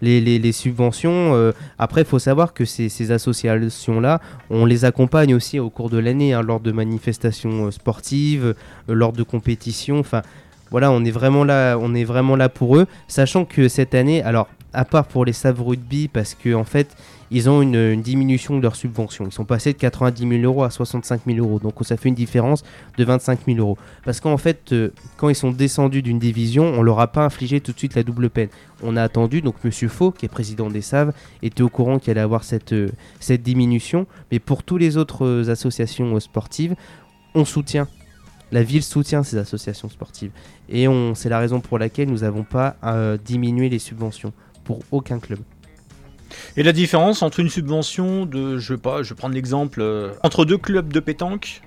les, subventions. après, il faut savoir que ces, associations-là, on les accompagne aussi au cours de l'année, hein, lors de manifestations sportives, lors de compétitions. Enfin, voilà, on est vraiment là, on est vraiment là pour eux, sachant que cette année, alors à part pour les Sav Rugby, parce que en fait, ils ont une, diminution de leur subvention. Ils sont passés de 90 000 euros à 65 000 euros, donc ça fait une différence de 25 000 euros. Parce qu'en fait, euh, quand ils sont descendus d'une division, on leur a pas infligé tout de suite la double peine. On a attendu, donc Monsieur Faux, qui est président des Saves, était au courant qu'il allait avoir cette, euh, cette diminution. Mais pour tous les autres euh, associations sportives, on soutient. La ville soutient ces associations sportives. Et c'est la raison pour laquelle nous n'avons pas euh, diminué les subventions pour aucun club. Et la différence entre une subvention de, je sais pas, je vais prendre l'exemple, euh, entre deux clubs de pétanque,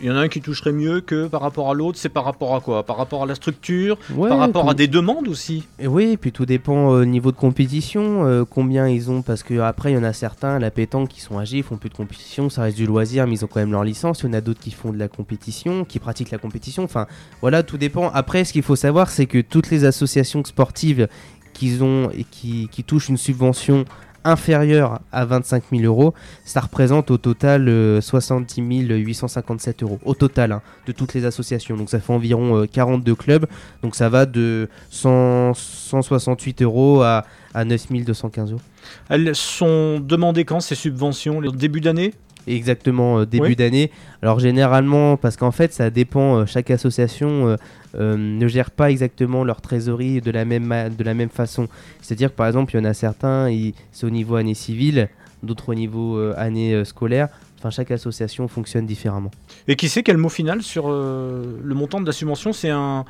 il y en a un qui toucherait mieux que par rapport à l'autre, c'est par rapport à quoi? Par rapport à la structure? Par rapport à des demandes aussi? Et oui, puis tout dépend au niveau de compétition, euh, combien ils ont, parce que après il y en a certains, la pétanque, qui sont âgés, ils font plus de compétition, ça reste du loisir, mais ils ont quand même leur licence. Il y en a d'autres qui font de la compétition, qui pratiquent la compétition. Enfin, voilà, tout dépend. Après, ce qu'il faut savoir, c'est que toutes les associations sportives qu'ils ont et qui, qui touchent une subvention inférieure à 25 000 euros, ça représente au total euh, 70 857 euros. Au total, hein, de toutes les associations. Donc ça fait environ euh, 42 clubs. Donc ça va de 100 168 euros à, à 9 215 euros. Elles sont demandées quand ces subventions? Début d'année? Exactement, euh, début Oui. d'année. Alors généralement, parce qu'en fait ça dépend, euh, chaque association euh, ne gère pas exactement leur trésorerie de la même, de la même façon. C'est-à-dire que par exemple, il y en a certains, c'est au niveau année civile, d'autres au niveau euh, année scolaire. Enfin, chaque association fonctionne différemment. Et qui sait quel mot final sur euh, le montant de la subvention? C'est un.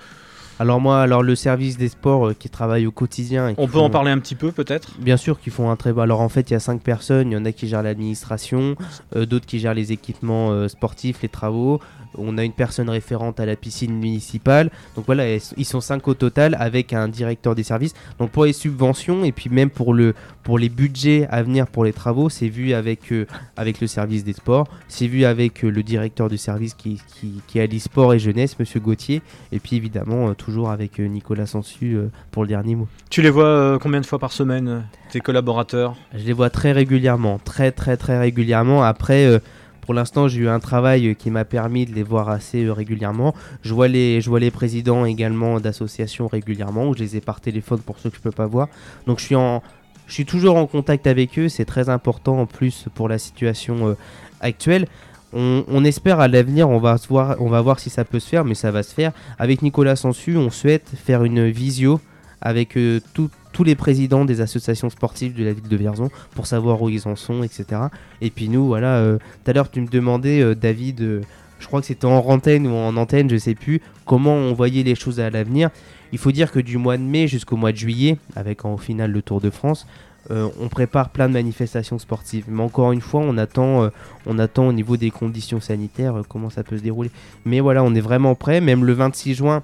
Alors moi, alors le service des sports euh, qui travaille au quotidien. et qui On peut font- en parler un petit peu peut-être? Bien sûr qu'ils font un très bon. Alors en fait, il y a cinq personnes. Il y en a qui gèrent l'administration, euh, d'autres qui gèrent les équipements euh, sportifs, les travaux. On a une personne référente à la piscine municipale. Donc voilà, ils sont cinq au total avec un directeur des services. Donc pour les subventions et puis même pour le pour les budgets à venir pour les travaux, c'est vu avec euh, avec le service des sports. C'est vu avec euh, le directeur du service qui qui, qui sport et jeunesse, Monsieur Gauthier. Et puis évidemment euh, toujours avec Nicolas Sansu pour le dernier mot. Tu les vois combien de fois par semaine, tes collaborateurs? Je les vois très régulièrement, très très très régulièrement. Après, pour l'instant, j'ai eu un travail euh, qui m'a permis de les voir assez euh, régulièrement. Je vois les, je vois les présidents également d'associations régulièrement, où je les ai par téléphone pour ceux que je peux pas voir. Donc je suis en, je suis toujours en contact avec eux. C'est très important en plus pour la situation euh, actuelle. On, espère à l'avenir, on va voir, on va voir si ça peut se faire, mais ça va se faire. Avec Nicolas Sansu, on souhaite faire une visio avec euh, tout- tous les présidents des associations sportives de la ville de Vierzon pour savoir où ils en sont, etc. Et puis nous, voilà, euh, tout à l'heure tu me demandais, euh, David, euh, je crois que c'était en antenne ou en antenne, je sais plus, comment on voyait les choses à l'avenir. Il faut dire que du mois de mai jusqu'au mois de juillet, avec en finale le Tour de France, on prépare plein de manifestations sportives. Mais encore une fois, on attend, au niveau des conditions sanitaires comment ça peut se dérouler. Mais voilà, on est vraiment prêt. Même le 26 juin,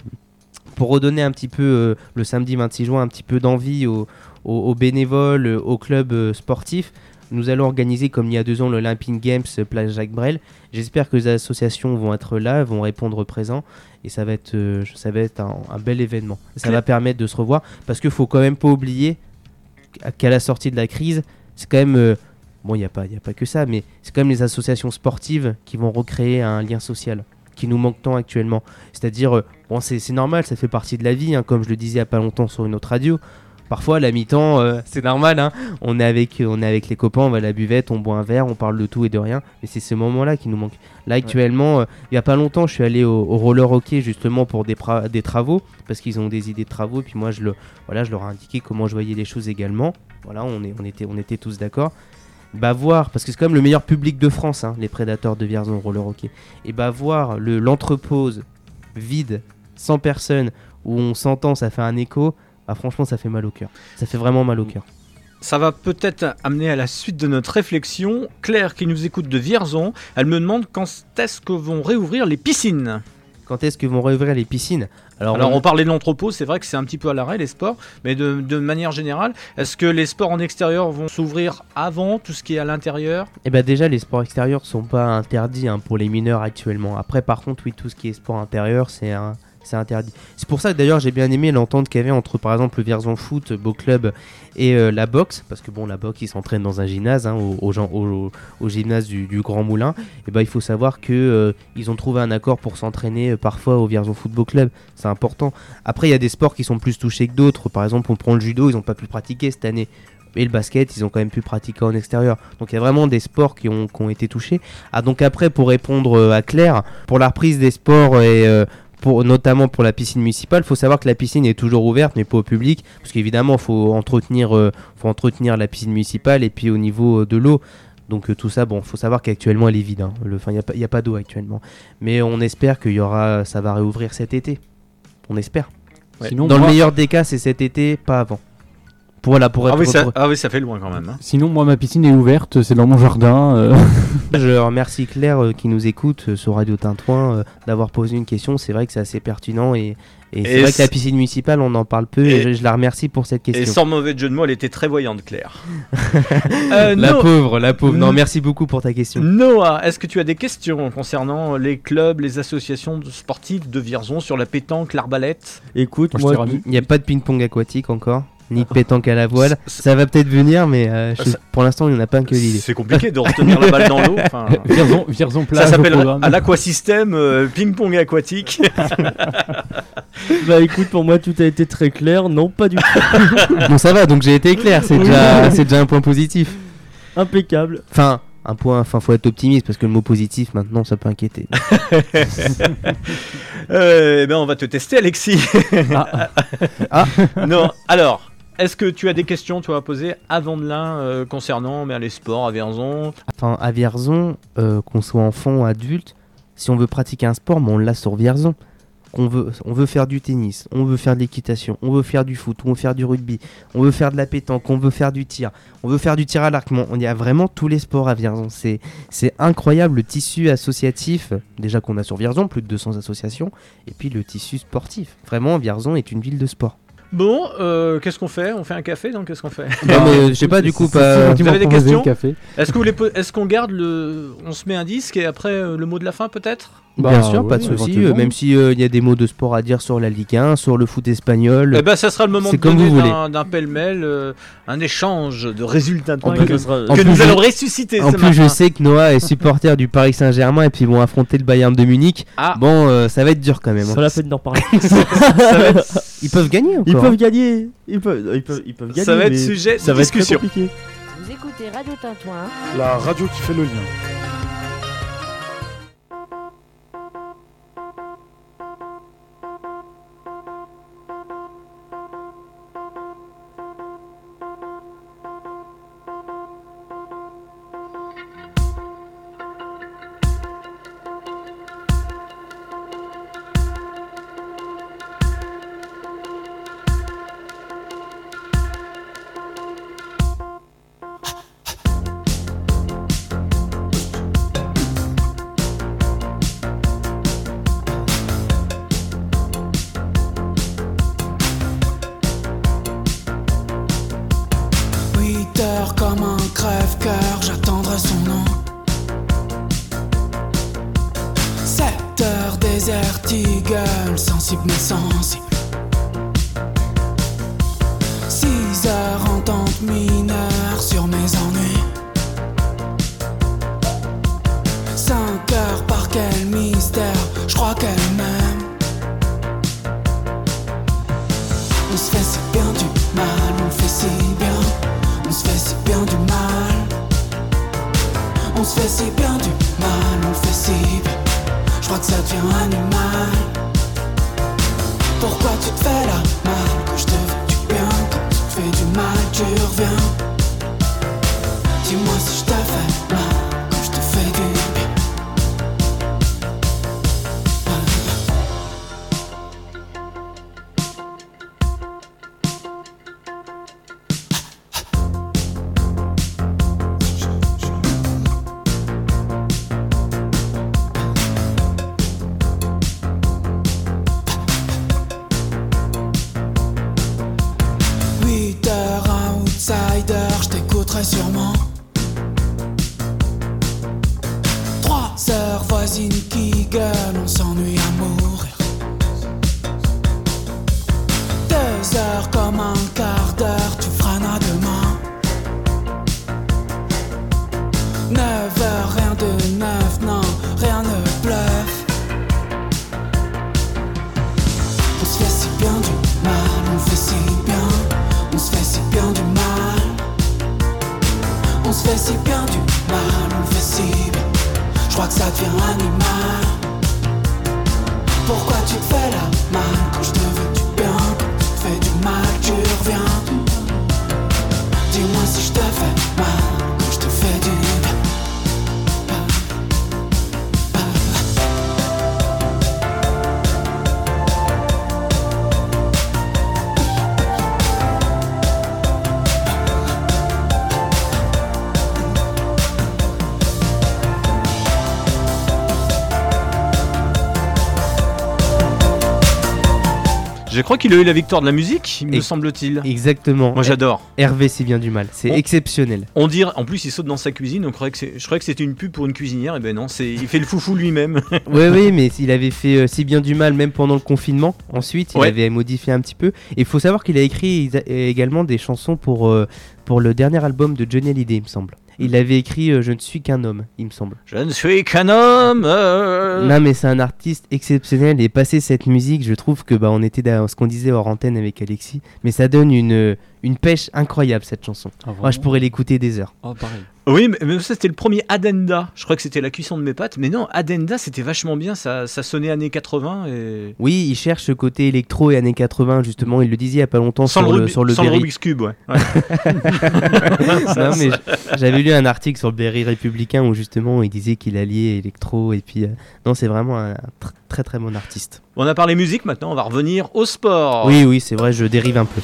pour redonner un petit peu, euh, le samedi 26 juin, un petit peu d'envie aux, aux- aux bénévoles, euh, aux clubs euh, sportifs, nous allons organiser, comme il y a deux ans, l'Olympic Games Place Jacques Brel. J'espère que les associations vont être là, vont répondre présent, et ça va être, euh, ça va être un, un bel événement. Ça Claire. va permettre de se revoir, parce qu'il faut quand même pas oublier qu'à- la sortie de la crise, c'est quand même, euh, bon, il n'y a pas, y a pas que ça, mais c'est quand même les associations sportives qui vont recréer un lien social qui nous manque tant actuellement. C'est-à-dire, euh, bon, c'est normal, ça fait partie de la vie, hein, comme je le disais il y a pas longtemps sur une autre radio. Parfois, à la mi-temps, euh, c'est normal, hein, on, est avec, on est avec les copains, on va à la buvette, on boit un verre, on parle de tout et de rien, mais c'est ce moment-là qui nous manque. Là, actuellement, euh, il y a pas longtemps, je suis allé au, au roller hockey justement pour des, travaux, parce qu'ils ont des idées de travaux, et puis moi, je, le, voilà, je leur ai indiqué comment je voyais les choses également. Voilà, on, est, on, était, on était tous d'accord. Bah voir, parce que c'est quand même le meilleur public de France, hein, les prédateurs de Vierzon roller hockey. Et bah voir le- l'entrepose vide, sans personne, où on s'entend, ça fait un écho, bah franchement ça fait mal au cœur. Ça fait vraiment mal au cœur. Ça va peut-être amener à la suite de notre réflexion. Claire, qui nous écoute de Vierzon, elle me demande quand est-ce que vont réouvrir les piscines? Quand est-ce que vont réouvrir les piscines Alors, Alors on- on parlait de l'entrepôt, c'est vrai que c'est un petit peu à l'arrêt les sports, mais de, de manière générale, est-ce que les sports en extérieur vont s'ouvrir avant tout ce qui est à l'intérieur? Eh ben déjà les sports extérieurs sont pas interdits hein, pour les mineurs actuellement. Après par contre oui tout ce qui est sport intérieur c'est un- c'est interdit. C'est pour ça que d'ailleurs j'ai bien aimé l'entente qu'il y avait entre par exemple le Vierzon Foot, Beau Club et euh, la boxe parce que bon la boxe ils s'entraînent dans un gymnase hein, au, au gymnase du, Grand Moulin. Et ben il faut savoir que euh, ils ont trouvé un accord pour s'entraîner euh, parfois au Vierzon Football Club. C'est important. Après il y a des sports qui sont plus touchés que d'autres. Par exemple on prend le judo ils ont pas pu pratiquer cette année. Et le basket, ils ont quand même pu pratiquer en extérieur. Donc il y a vraiment des sports qui ont, qui ont été touchés. Ah donc après, pour répondre à Claire, pour la reprise des sports et euh, pour, notamment pour la piscine municipale, il faut savoir que la piscine est toujours ouverte, mais pas au public, parce qu'évidemment, il faut entretenir, euh, faut entretenir la piscine municipale et puis au niveau euh, de l'eau. Donc euh, tout ça, bon, faut savoir qu'actuellement elle est vide. hein. Le- il n'y a pas, il y a pas d'eau actuellement. Mais on espère qu'il y aura, ça va réouvrir cet été. On espère. Ouais. Sinon, Dans moi, le meilleur des cas, c'est cet été, pas avant. Pour, voilà, pour ah être- oui, ça, pour- ah oui, ça fait loin quand même. hein. sinon, moi, ma piscine est ouverte, c'est dans mon jardin. euh. Je remercie Claire euh, qui nous écoute euh, sur Radio Tintouin euh, d'avoir posé une question. C'est vrai que c'est assez pertinent et, et c'est Et vrai que la piscine municipale, on en parle peu et, Et- je, je la remercie pour cette Et question. sans mauvais jeu de mots, elle était très voyante, Claire. Euh, La No- pauvre, la pauvre. Non, merci beaucoup pour ta question. Noah, est-ce que tu as des questions concernant les clubs, les associations de sportives de Vierzon sur la pétanque, l'arbalète? Écoute, Moi. Il n'y a pas de ping-pong aquatique encore, ni de pétanque à la voile. Ça va peut-être venir, mais euh, je- Ça- pour l'instant, il n'y en a pas que l'idée. C'est compliqué de retenir la balle dans l'eau. enfin. Vierzon, Vierzon plage Ça s'appelle à l'aquasystème euh, ping-pong aquatique. bah écoute, pour moi tout a été très clair. Non, pas du tout. bon, ça va, donc j'ai été clair, c'est déjà, un point positif. Impeccable. Enfin, un point, enfin, faut être optimiste parce que le mot positif, maintenant, ça peut inquiéter. Euh, eh ben, on va te tester, Alexis. Ah, Ah. non, alors, Est-ce que tu as des questions toi à poser à Vandelin euh, concernant ben, les sports à Vierzon? Enfin, à Vierzon, euh, qu'on soit enfant ou adulte, si on veut pratiquer un sport, mais on l'a sur Vierzon. Qu'on veut, on veut faire du tennis, on veut faire de l'équitation, on veut faire du foot, on veut faire du rugby, on veut faire de la pétanque, on veut faire du tir, on veut faire du tir à l'arc. Bon, on y a vraiment tous les sports à Vierzon. C'est, c'est incroyable le tissu associatif, déjà qu'on a sur Vierzon, plus de 200 associations, et puis le tissu sportif. Vraiment, Vierzon est une ville de sport. Bon, euh, qu'est-ce qu'on fait? On fait un café donc qu'est-ce qu'on fait? Non, mais euh, je sais pas, du coup, pas- gentiment Vous avez des questions? le café. Est-ce que vous les po- est-ce qu'on garde le on se met un disque et après euh, le mot de la fin peut-être? Bah, Bien sûr, pas de souci. euh, Même s'il y a des mots de sport à dire sur la Ligue 1, sur le foot espagnol. Eh ben ça sera le moment de comme vous d'un d'un pêle-mêle euh, un échange de résultats de En points plus- que, sera- nous je- allons ressusciter En ce plus, je sais que Noah est supporter du Paris Saint-Germain et puis ils vont affronter le Bayern de Munich. Ah, Bon, euh, ça va être dur quand même. C'est hein. la peine d'en parler. ça Ils peuvent gagner Ils encore. peuvent gagner. Ils peuvent, ils peuvent, ils peuvent gagner. ça va être sujet ça de va être très discussion. compliqué. Vous écoutez Radio Tintouin. La radio qui fait le lien. Sensible mais sensible. Crois qu'il a eu la victoire de la musique, me Et- semble-t-il. Exactement. Moi j'adore. Hervé, c'est bien du mal. C'est On- exceptionnel. On dirait, en plus il saute dans sa cuisine, on croyait que c'est- je croyais que c'était une pub pour une cuisinière, et ben non, c'est, il fait le foufou lui-même. oui, oui, mais il avait fait euh, si bien du mal même pendant le confinement. Ensuite, il Ouais. avait modifié un petit peu. Et il faut savoir qu'il a écrit également des chansons pour, euh, pour le dernier album de Johnny Hallyday, il me semble. Il avait écrit euh, Je ne suis qu'un homme, il me semble. Je ne suis qu'un homme. euh. Non, mais c'est un artiste exceptionnel. Et passer cette musique, je trouve que bah, on était dans ce qu'on disait hors antenne avec Alexis. Mais ça donne une, une pêche incroyable cette chanson. Ah, Moi, je pourrais l'écouter des heures. Ah, pareil. Oui, mais, mais ça c'était le premier Adenda. Je crois que c'était la cuisson de mes pâtes. Mais non, Adenda c'était vachement bien. Ça, ça sonnait années 80 et. Oui, il cherche ce côté électro et années 80 justement. Il le disait il y a pas longtemps Sans sur le, sur le sans le Berry. Rubik's Cube, ouais. Ouais. Non, mais j'avais lu un article sur le Berry républicain où justement il disait qu'il alliait électro et puis euh, non c'est vraiment un, tr- très très bon artiste. On a parlé musique maintenant, on va revenir au sport. Oui oui c'est vrai je dérive un peu.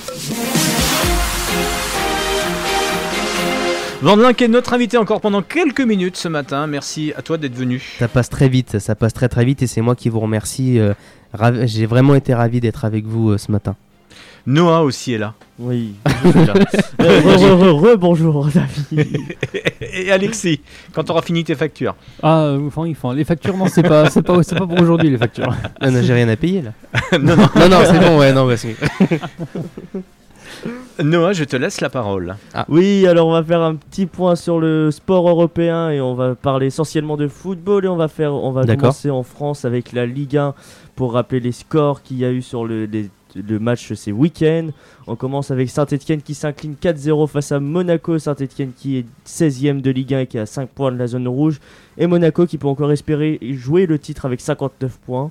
Vandelin qui est notre invité encore pendant quelques minutes ce matin. Merci à toi d'être venu. Ça passe très vite, ça passe très très vite et c'est moi qui vous remercie. euh, J'ai vraiment été ravi d'être avec vous euh, ce matin. Noah aussi est là. Oui. je suis là. Euh, re, re, re, re, bonjour, David. Et Alexis, quand tu auras fini tes factures. Ah, euh, enfin, enfin, les factures, non, c'est pas, c'est pas, c'est pas pour aujourd'hui, les factures. Non, non j'ai rien à payer là. non, non. Non non c'est bon ouais non parce que- Noah, je te laisse la parole. Oui, alors on va faire un petit point sur le sport européen et on va parler essentiellement de football et on va faire, on va commencer en France avec la Ligue 1 pour rappeler les scores qu'il y a eu sur le, les- le match ces week-ends. On commence avec Saint-Etienne qui s'incline 4-0 face à Monaco. Saint-Etienne qui est 16ème de Ligue 1 et qui a 5 points de la zone rouge. Et Monaco qui peut encore espérer jouer le titre avec 59 points.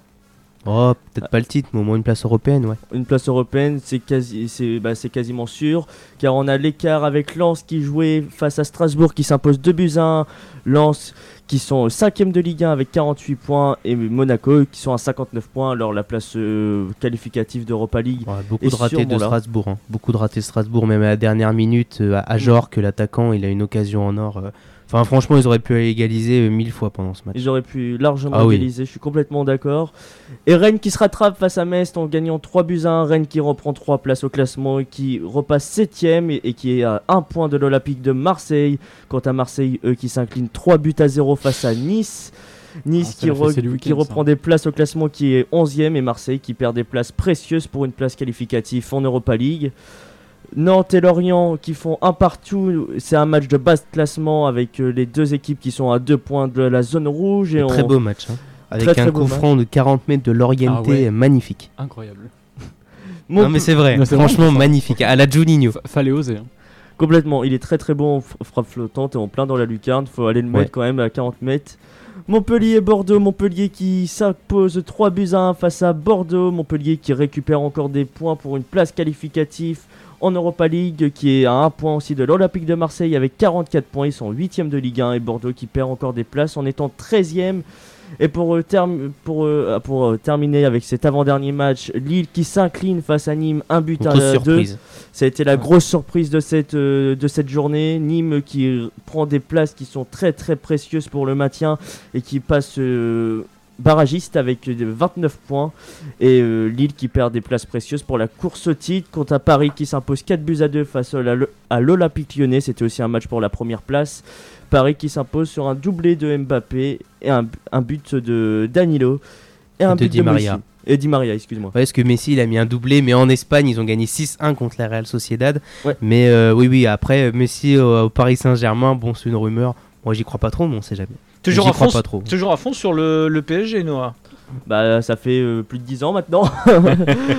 Oh peut-être pas le titre mais au moins une place européenne ouais. Une place européenne, c'est quasi, c'est, bah, quasiment sûr, car on a l'écart avec Lens qui jouait face à Strasbourg qui s'impose 2 buts à 1. Lens qui sont 5ème de Ligue 1 avec 48 points et Monaco qui sont à 59 points. Alors la place euh, qualificative d'Europa League. Ouais, beaucoup de ratés de là. Strasbourg. hein. Beaucoup de ratés Strasbourg, même à la dernière minute. euh, à Ajor, que l'attaquant, il a une occasion en or. euh. Enfin, franchement, ils auraient pu égaliser euh, mille fois pendant ce match. Ils auraient pu largement Ah oui. égaliser, je suis complètement d'accord. Et Rennes qui se rattrape face à Metz en gagnant 3 buts à 1. Rennes qui reprend 3 places au classement et qui repasse 7ème et, et qui est à 1 point de l'Olympique de Marseille. Quant à Marseille, eux qui s'inclinent 3 buts à 0 face à Nice. Nice Ah, qui, re- reprend ça. des places au classement qui est 11ème et Marseille qui perd des places précieuses pour une place qualificative en Europa League. Nantes et Lorient qui font un partout, c'est un match de bas de classement avec euh, les deux équipes qui sont à deux points de la zone rouge. Et Très on- beau match. hein. Avec Très, très un beau coup match. franc de 40 mètres de l'orienté Ah ouais. magnifique. Incroyable. Mon non, mais c'est vrai. Non, franchement, magnifique. À la Juninho. Fa- Fallait oser. hein. Complètement, il est très très bon en frappe flottante et en plein dans la lucarne. Faut aller le Ouais. mettre quand même à 40 mètres. Montpellier Bordeaux, Montpellier qui s'impose 3 buts à 1 face à Bordeaux. Montpellier qui récupère encore des points pour une place qualificative en Europa League, qui est à 1 point aussi de l'Olympique de Marseille avec 44 points. Ils sont 8ème de Ligue 1 et Bordeaux qui perd encore des places en étant 13ème. Et pour, euh, term- pour, euh, pour euh, terminer avec cet avant-dernier match, Lille qui s'incline face à Nîmes, un but à grosse 2. surprise. Ça a été la grosse surprise de cette, de cette journée. Nîmes qui prend des places qui sont très très précieuses pour le maintien et qui passe barragiste avec euh, 29 points. Et euh, Lille qui perd des places précieuses pour la course au titre. Quant à Paris qui s'impose 4 buts à 2 face à l'Olympique lyonnais. C'était aussi un match pour la première place. Paris qui s'impose sur un doublé de Mbappé et un, un but de Danilo. Et un De but Di de Maria. Messi. Et Di Maria, excuse-moi. Ouais, parce que Messi, il a mis un doublé, mais en Espagne, ils ont gagné 6-1 contre la Real Sociedad. Ouais. Mais euh, oui, oui, après, euh, Messi au, au Paris Saint-Germain, bon, c'est une rumeur. Moi, j'y crois pas trop, mais on sait jamais. Toujours à, fond, pas trop. toujours à fond sur le, le PSG, Noah. Bah ça fait euh, plus de 10 ans maintenant.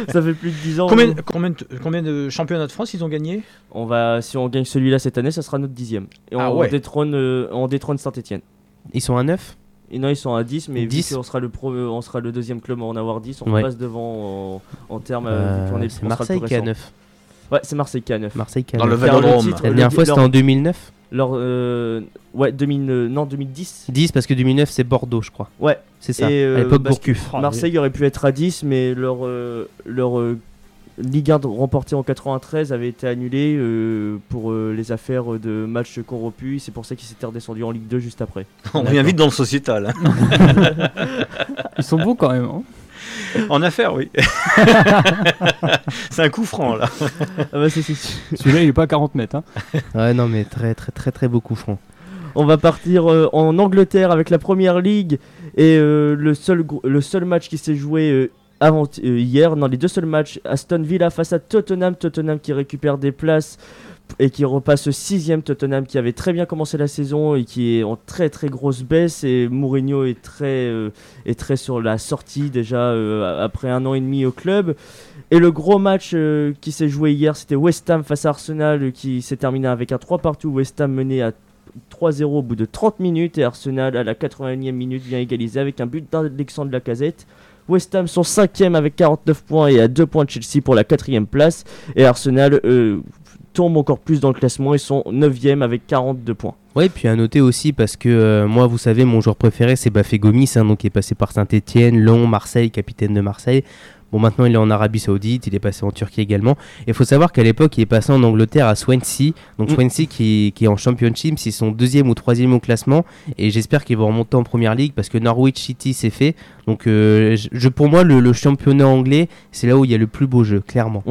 ça fait plus de 10 ans. Combien, combien, de, combien de championnats de France ils ont gagné? On va, si on gagne celui-là cette année, ça sera notre dixième. Et Ah on, ouais. détrône, euh, on détrône Saint-Etienne. Ils sont à 9 Et non, ils sont à 10, mais vu 10. qu'on sera le pro, on sera le deuxième club à en avoir 10, on Ouais. passe devant en, en termes. euh, vu qu'on est- on Marseille qui est à récent. 9. Ouais, c'est Marseille qui est à 9. Marseille qui est à Dans le 9. Car le Vélodrome. La dernière fois, c'était en 2009 leur, euh, ouais, 2000, euh, non, 2010. 10 parce que 2009, c'est Bordeaux, je crois. Ouais. C'est ça. Et, euh, à l'époque, Gourcuff. Ah, Marseille aurait pu être à 10, mais leur, euh, leur euh, Ligue 1 remportée en 93 avait été annulée euh, pour euh, les affaires de matchs corrompus. C'est pour ça qu'ils s'étaient redescendus en Ligue 2 juste après. On revient vite dans le sociétal. hein. Ils sont bons quand même. hein. En affaires, oui. c'est un coup franc, là. Ah bah, Celui-là, il est pas à 40 mètres. hein. Ouais, non, mais très, très, très, très beaucoup franc. On va partir euh, en Angleterre avec la première ligue et euh, le, seul, le seul match qui s'est joué euh, avant, euh, hier, dans les deux seuls matchs, Aston Villa face à Tottenham, Tottenham qui récupère des places et qui repasse sixième, Tottenham qui avait très bien commencé la saison et qui est en très très grosse baisse et Mourinho est très, euh, est très sur la sortie déjà euh, après un an et demi au club. Et le gros match euh, qui s'est joué hier, c'était West Ham face à Arsenal, qui s'est terminé avec un 3 partout. West Ham mené à 3-0 au bout de 30 minutes et Arsenal à la 81e minute vient égaliser avec un but d'Alexandre Lacazette. West Ham sont 5e avec 49 points et à 2 points de Chelsea pour la 4 place. Et Arsenal euh, tombe encore plus dans le classement et sont 9e avec 42 points. Ouais, puis à noter aussi parce que euh, moi, vous savez, mon joueur préféré, c'est Bafé Gomis, hein, donc qui est passé par Saint-Etienne, Lyon, Marseille, capitaine de Marseille. Bon, maintenant il est en Arabie Saoudite, il est passé en Turquie également. Il faut savoir qu'à l'époque, il est passé en Angleterre à Swansea. Donc Mm. Swansea qui, qui est en Championship, ils sont deuxième ou troisième au classement. Et j'espère qu'ils vont remonter en Première Ligue parce que Norwich City c'est fait. Donc euh, je, pour moi, le, le championnat anglais, c'est là où il y a le plus beau jeu, clairement.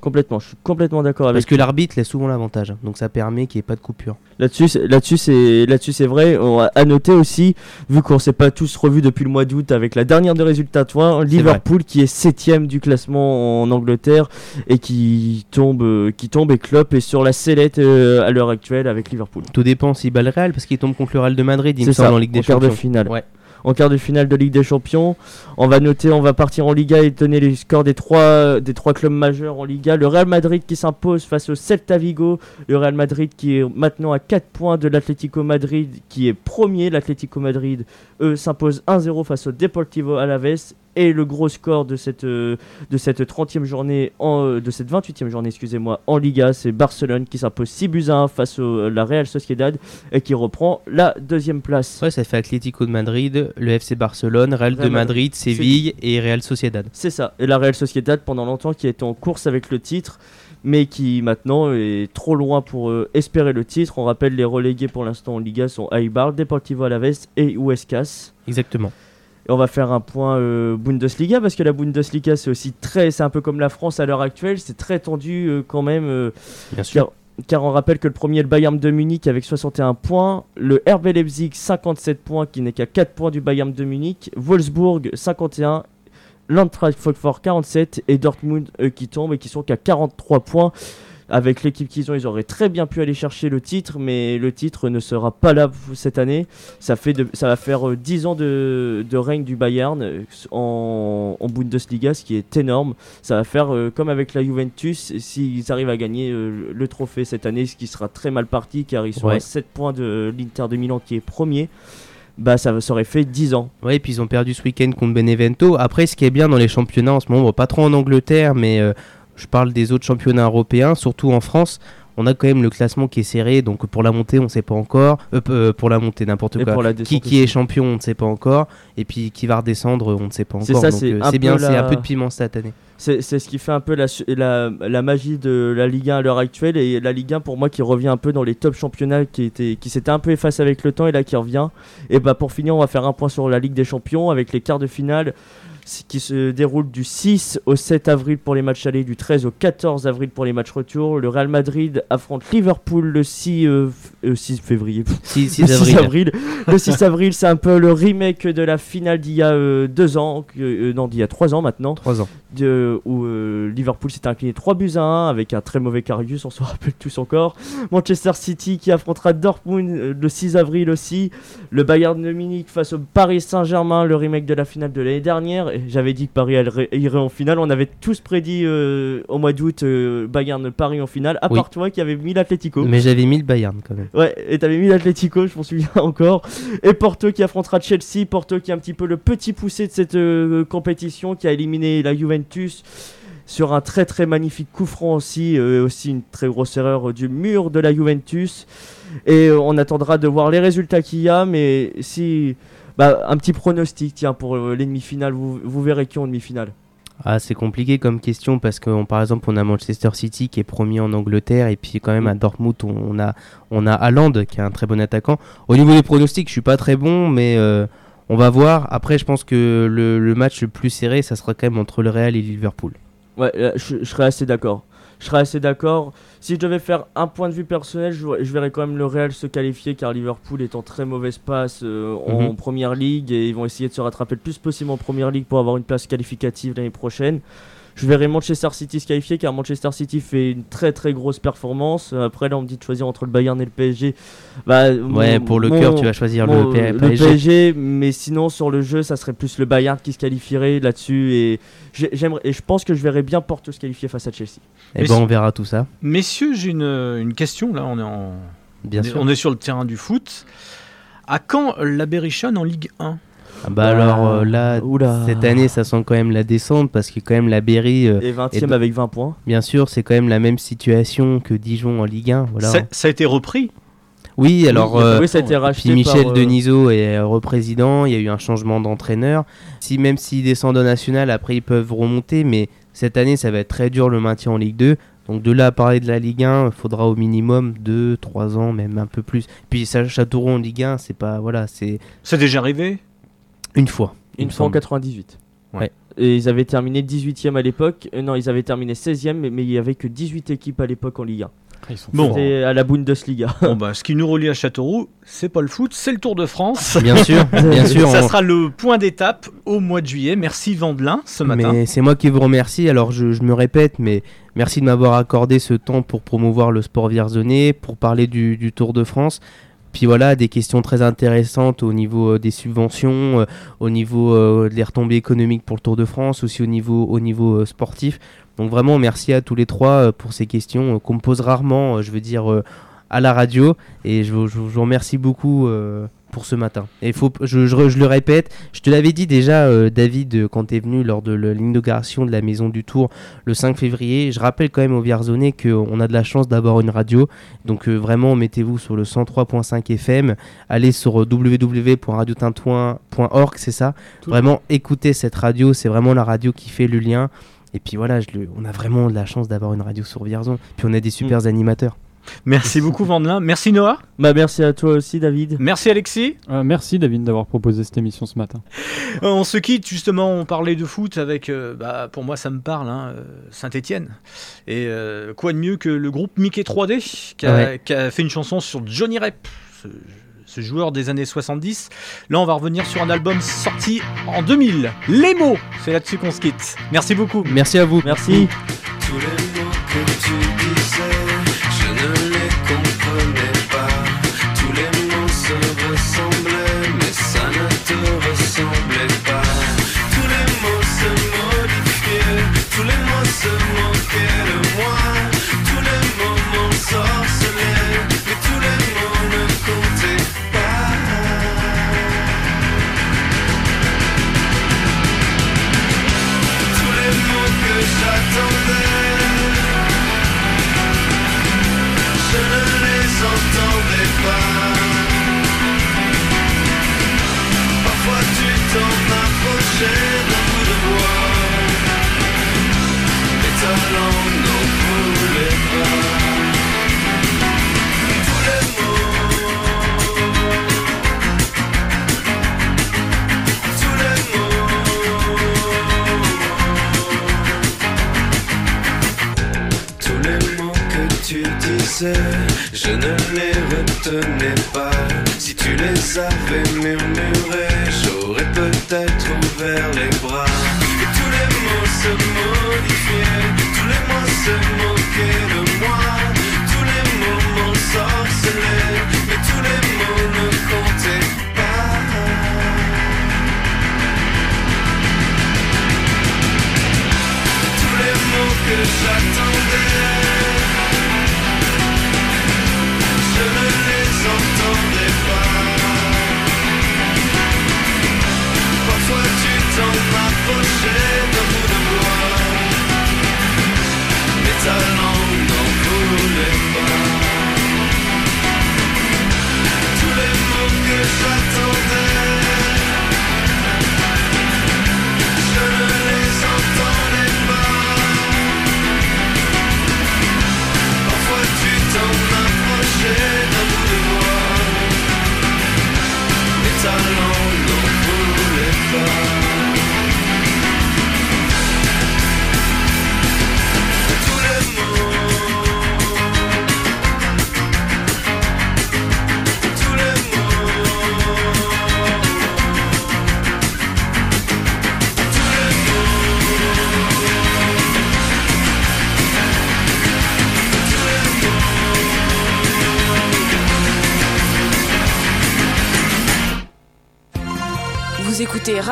Complètement, je suis complètement d'accord avec Parce que l'arbitre laisse souvent l'avantage. hein. Donc ça permet qu'il n'y ait pas de coupure. Là-dessus, c'est- là-dessus, c'est, là-dessus, c'est vrai. On a à noter aussi, vu qu'on s'est pas tous revus depuis le mois d'août avec la dernière des résultats, toi, Liverpool qui est septième du classement en Angleterre et qui tombe, qui tombe et Klopp est sur la sellette euh, à l'heure actuelle avec Liverpool. Tout dépend s'il bat le Real parce qu'il tombe contre le Real de Madrid, il me semble, ça, en Ligue des quart de Champions. finale. Ouais. En quart de finale de Ligue des Champions, on va noter, on va partir en Liga et donner les scores des trois, des trois clubs majeurs en Liga. Le Real Madrid qui s'impose face au Celta Vigo. Le Real Madrid qui est maintenant à 4 points de l'Atlético Madrid qui est premier. L'Atlético Madrid, eux, s'impose 1-0 face au Deportivo Alaves. Et le gros score de cette, euh, de cette 30e journée, en, euh, de cette 28e journée, excusez-moi, en Liga, c'est Barcelone qui s'impose 6 buts à 1 face au la Real Sociedad et qui reprend la deuxième place. Ouais, ça fait Atlético de Madrid, le FC Barcelone, Real de Madrid, Séville et Real Sociedad. C'est ça. Et la Real Sociedad, pendant longtemps, qui était en course avec le titre, mais qui maintenant est trop loin pour euh, espérer le titre. On rappelle, les relégués pour l'instant en Liga sont Eibar, Deportivo Alaves et Huescas. Exactement. Et on va faire un point euh, Bundesliga, parce que la Bundesliga, c'est aussi très. C'est un peu comme la France à l'heure actuelle, c'est très tendu euh, quand même. euh, Bien sûr. car, car on rappelle que le premier est le Bayern de Munich avec 61 points, le RB Leipzig 57 points qui n'est qu'à 4 points du Bayern de Munich, Wolfsburg 51, l'Eintracht Francfort 47 et Dortmund qui tombent et qui sont qu'à 43 points. Avec l'équipe qu'ils ont, ils auraient très bien pu aller chercher le titre, mais le titre ne sera pas là cette année. Ça, fait de- ça va faire euh, 10 ans de, de règne du Bayern euh, en, en Bundesliga, ce qui est énorme. Ça va faire euh, comme avec la Juventus, s'ils arrivent à gagner euh, le trophée cette année, ce qui sera très mal parti car ils sont Ouais. à 7 points de l'Inter de Milan qui est premier. Bah ça, aurait fait 10 ans. Ouais, et puis ils ont perdu ce week-end contre Benevento. Après, ce qui est bien dans les championnats en ce moment, bon, pas trop en Angleterre, mais euh, je parle des autres championnats européens, surtout en France. On a quand même le classement qui est serré, donc pour la montée, on ne sait pas encore. Euh, euh, pour la montée, n'importe quoi. pour la Qui, qui est champion, on ne sait pas encore. Et puis qui va redescendre, on ne sait pas encore. c'est euh, bien, c'est un peu de piment cette année. C'est ce qui fait un peu la, su- la, la magie de la Ligue 1 à l'heure actuelle et la Ligue 1 pour moi qui revient un peu dans les top championnats qui, était, qui s'était un peu effacé avec le temps et là qui revient. Et bah pour finir on va faire un point sur la Ligue des Champions avec les quarts de finale qui se déroulent du 6 au 7 avril pour les matchs allés, du 13 au 14 avril pour les matchs retour. Le Real Madrid affronte Liverpool le 6, euh, euh, 6 février. 6, 6 Le 6 avril. avril. Le 6 avril, c'est un peu le remake de la finale d'il y a euh, deux ans, euh, non, d'il y a trois ans maintenant, 3 ans. De- où euh, Liverpool s'est incliné 3 buts à 1 avec un très mauvais Carius, on se rappelle tous encore. Manchester City qui affrontera Dortmund euh, le 6 avril aussi. Le Bayern de Munich face au Paris Saint-Germain, le remake de la finale de l'année dernière. J'avais dit que Paris irait en finale. On avait tous prédit euh, au mois d'août Bayern-Paris en finale, à Oui. part toi qui avait mis l'Atlético. Mais j'avais mis le Bayern quand même. Ouais, et t'avais mis l'Atlético, je m'en souviens encore. Et Porto qui affrontera Chelsea. Porto qui est un petit peu le petit poussé de cette compétition, qui a éliminé la Juventus sur un très très magnifique coup franc aussi, euh, aussi une très grosse erreur du mur de la Juventus. Et euh, on attendra de voir les résultats qu'il y a, mais si. Bah, un petit pronostic, tiens, pour euh, les demi-finales, vous, vous verrez qui en demi-finale. Ah, c'est compliqué comme question parce que on- par exemple on a Manchester City qui est premier en Angleterre et puis quand même à Dortmund on, on a on a Haaland qui est un très bon attaquant. Au niveau des pronostics, je suis pas très bon mais euh, on va voir. Après, je pense que le, le match le plus serré, ça sera quand même entre le Real et Liverpool. Ouais, je, je serais assez d'accord. Je serais assez d'accord. Si je devais faire un point de vue personnel, je, je verrais quand même le Real se qualifier car Liverpool est en très mauvaise passe euh, en Mhm. première ligue et ils vont essayer de se rattraper le plus possible en première ligue pour avoir une place qualificative l'année prochaine. Je verrais Manchester City se qualifier car Manchester City fait une très très grosse performance. Après, là, on me dit de choisir entre le Bayern et le PSG. Bah, Ouais, mon- pour le cœur, tu vas choisir mon- le P- le PSG. PSG, mais sinon sur le jeu, ça serait plus le Bayern qui se qualifierait là-dessus. Et j'ai- j'aimerais, et je pense que je verrais bien Porto se qualifier face à Chelsea. Et Mais ben, on verra tout ça, Messieurs, j'ai une, une question. Là, on est, en... bien on est- sûr. on est sur le terrain du foot. À quand la Berrichonne en Ligue 1 Ah bah alors euh, là, Oula. cette année, ça sent quand même la descente parce que quand même la Berry, euh, Et 20ème Et de- avec 20 points. bien sûr, c'est quand même la même situation que Dijon en Ligue 1. Voilà. ça, ça a été repris? Oui, alors. oui, euh, oui, ça a été racheté Puis Michel par, euh, Denisot est représident, il y a eu un changement d'entraîneur. Si même s'ils descendent au national, après ils peuvent remonter, mais cette année ça va être très dur le maintien en Ligue 2. Donc de là à parler de la Ligue 1, il faudra au minimum 2, 3 ans, même un peu plus. Puis ça, Châteauroux en Ligue 1, c'est pas voilà, c'est C'est déjà arrivé? Une fois. Une fois en semble. 98. Ouais. Et ils avaient terminé 18ème à l'époque. Euh, non, ils avaient terminé 16ème, mais, mais il y avait que 18 équipes à l'époque en Ligue 1. Ils sont Bon. C'était à la Bundesliga. Bon, bah, ce qui nous relie à Châteauroux, c'est pas le foot, c'est le Tour de France. Bien sûr, bien sûr. Ça on- sera le point d'étape au mois de juillet. Merci Vandelin ce matin. Mais c'est moi qui vous remercie. Alors je, je me répète, mais merci de m'avoir accordé ce temps pour promouvoir le sport vierzonais, pour parler du, du Tour de France. Puis voilà, des questions très intéressantes au niveau euh, des subventions, euh, au niveau euh, des retombées économiques pour le Tour de France, aussi au niveau, au niveau sportif. Donc vraiment, merci à tous les trois pour ces questions qu'on me pose rarement, je veux dire, à la radio. Et je, vous- remercie beaucoup pour ce matin. Et faut, je, je- je le répète, je te l'avais dit déjà, euh, David, euh, quand tu es venu lors de l'inauguration de la Maison du Tour le 5 février. Je rappelle quand même aux Vierzonais qu'on a de la chance d'avoir une radio. Donc euh, vraiment, mettez-vous sur le 103.5 FM. Allez sur www.radiotintouin.org, c'est ça Tout- Vraiment, écoutez cette radio. C'est vraiment la radio qui fait le lien. Et puis voilà, je le- on a vraiment de la chance d'avoir une radio sur Vierzon. Puis on a des super animateurs. Merci beaucoup Vandelin. Merci Noah. bah, merci à toi aussi, David. Merci Alexis. Euh, merci David d'avoir proposé cette émission ce matin. Euh, On se quitte justement, on parlait de foot avec, euh, bah, pour moi ça me parle, hein, Saint-Etienne. Et euh, quoi de mieux que le groupe Mickey 3D qui a, Ouais. qui a fait une chanson sur Johnny Rep, ce, ce joueur des années 70. Là on va revenir sur un album sorti en 2000, Les mots, c'est là-dessus qu'on se quitte. Merci beaucoup. Merci à vous. Merci. Tous les mots que tu Parfois tu t'en approchais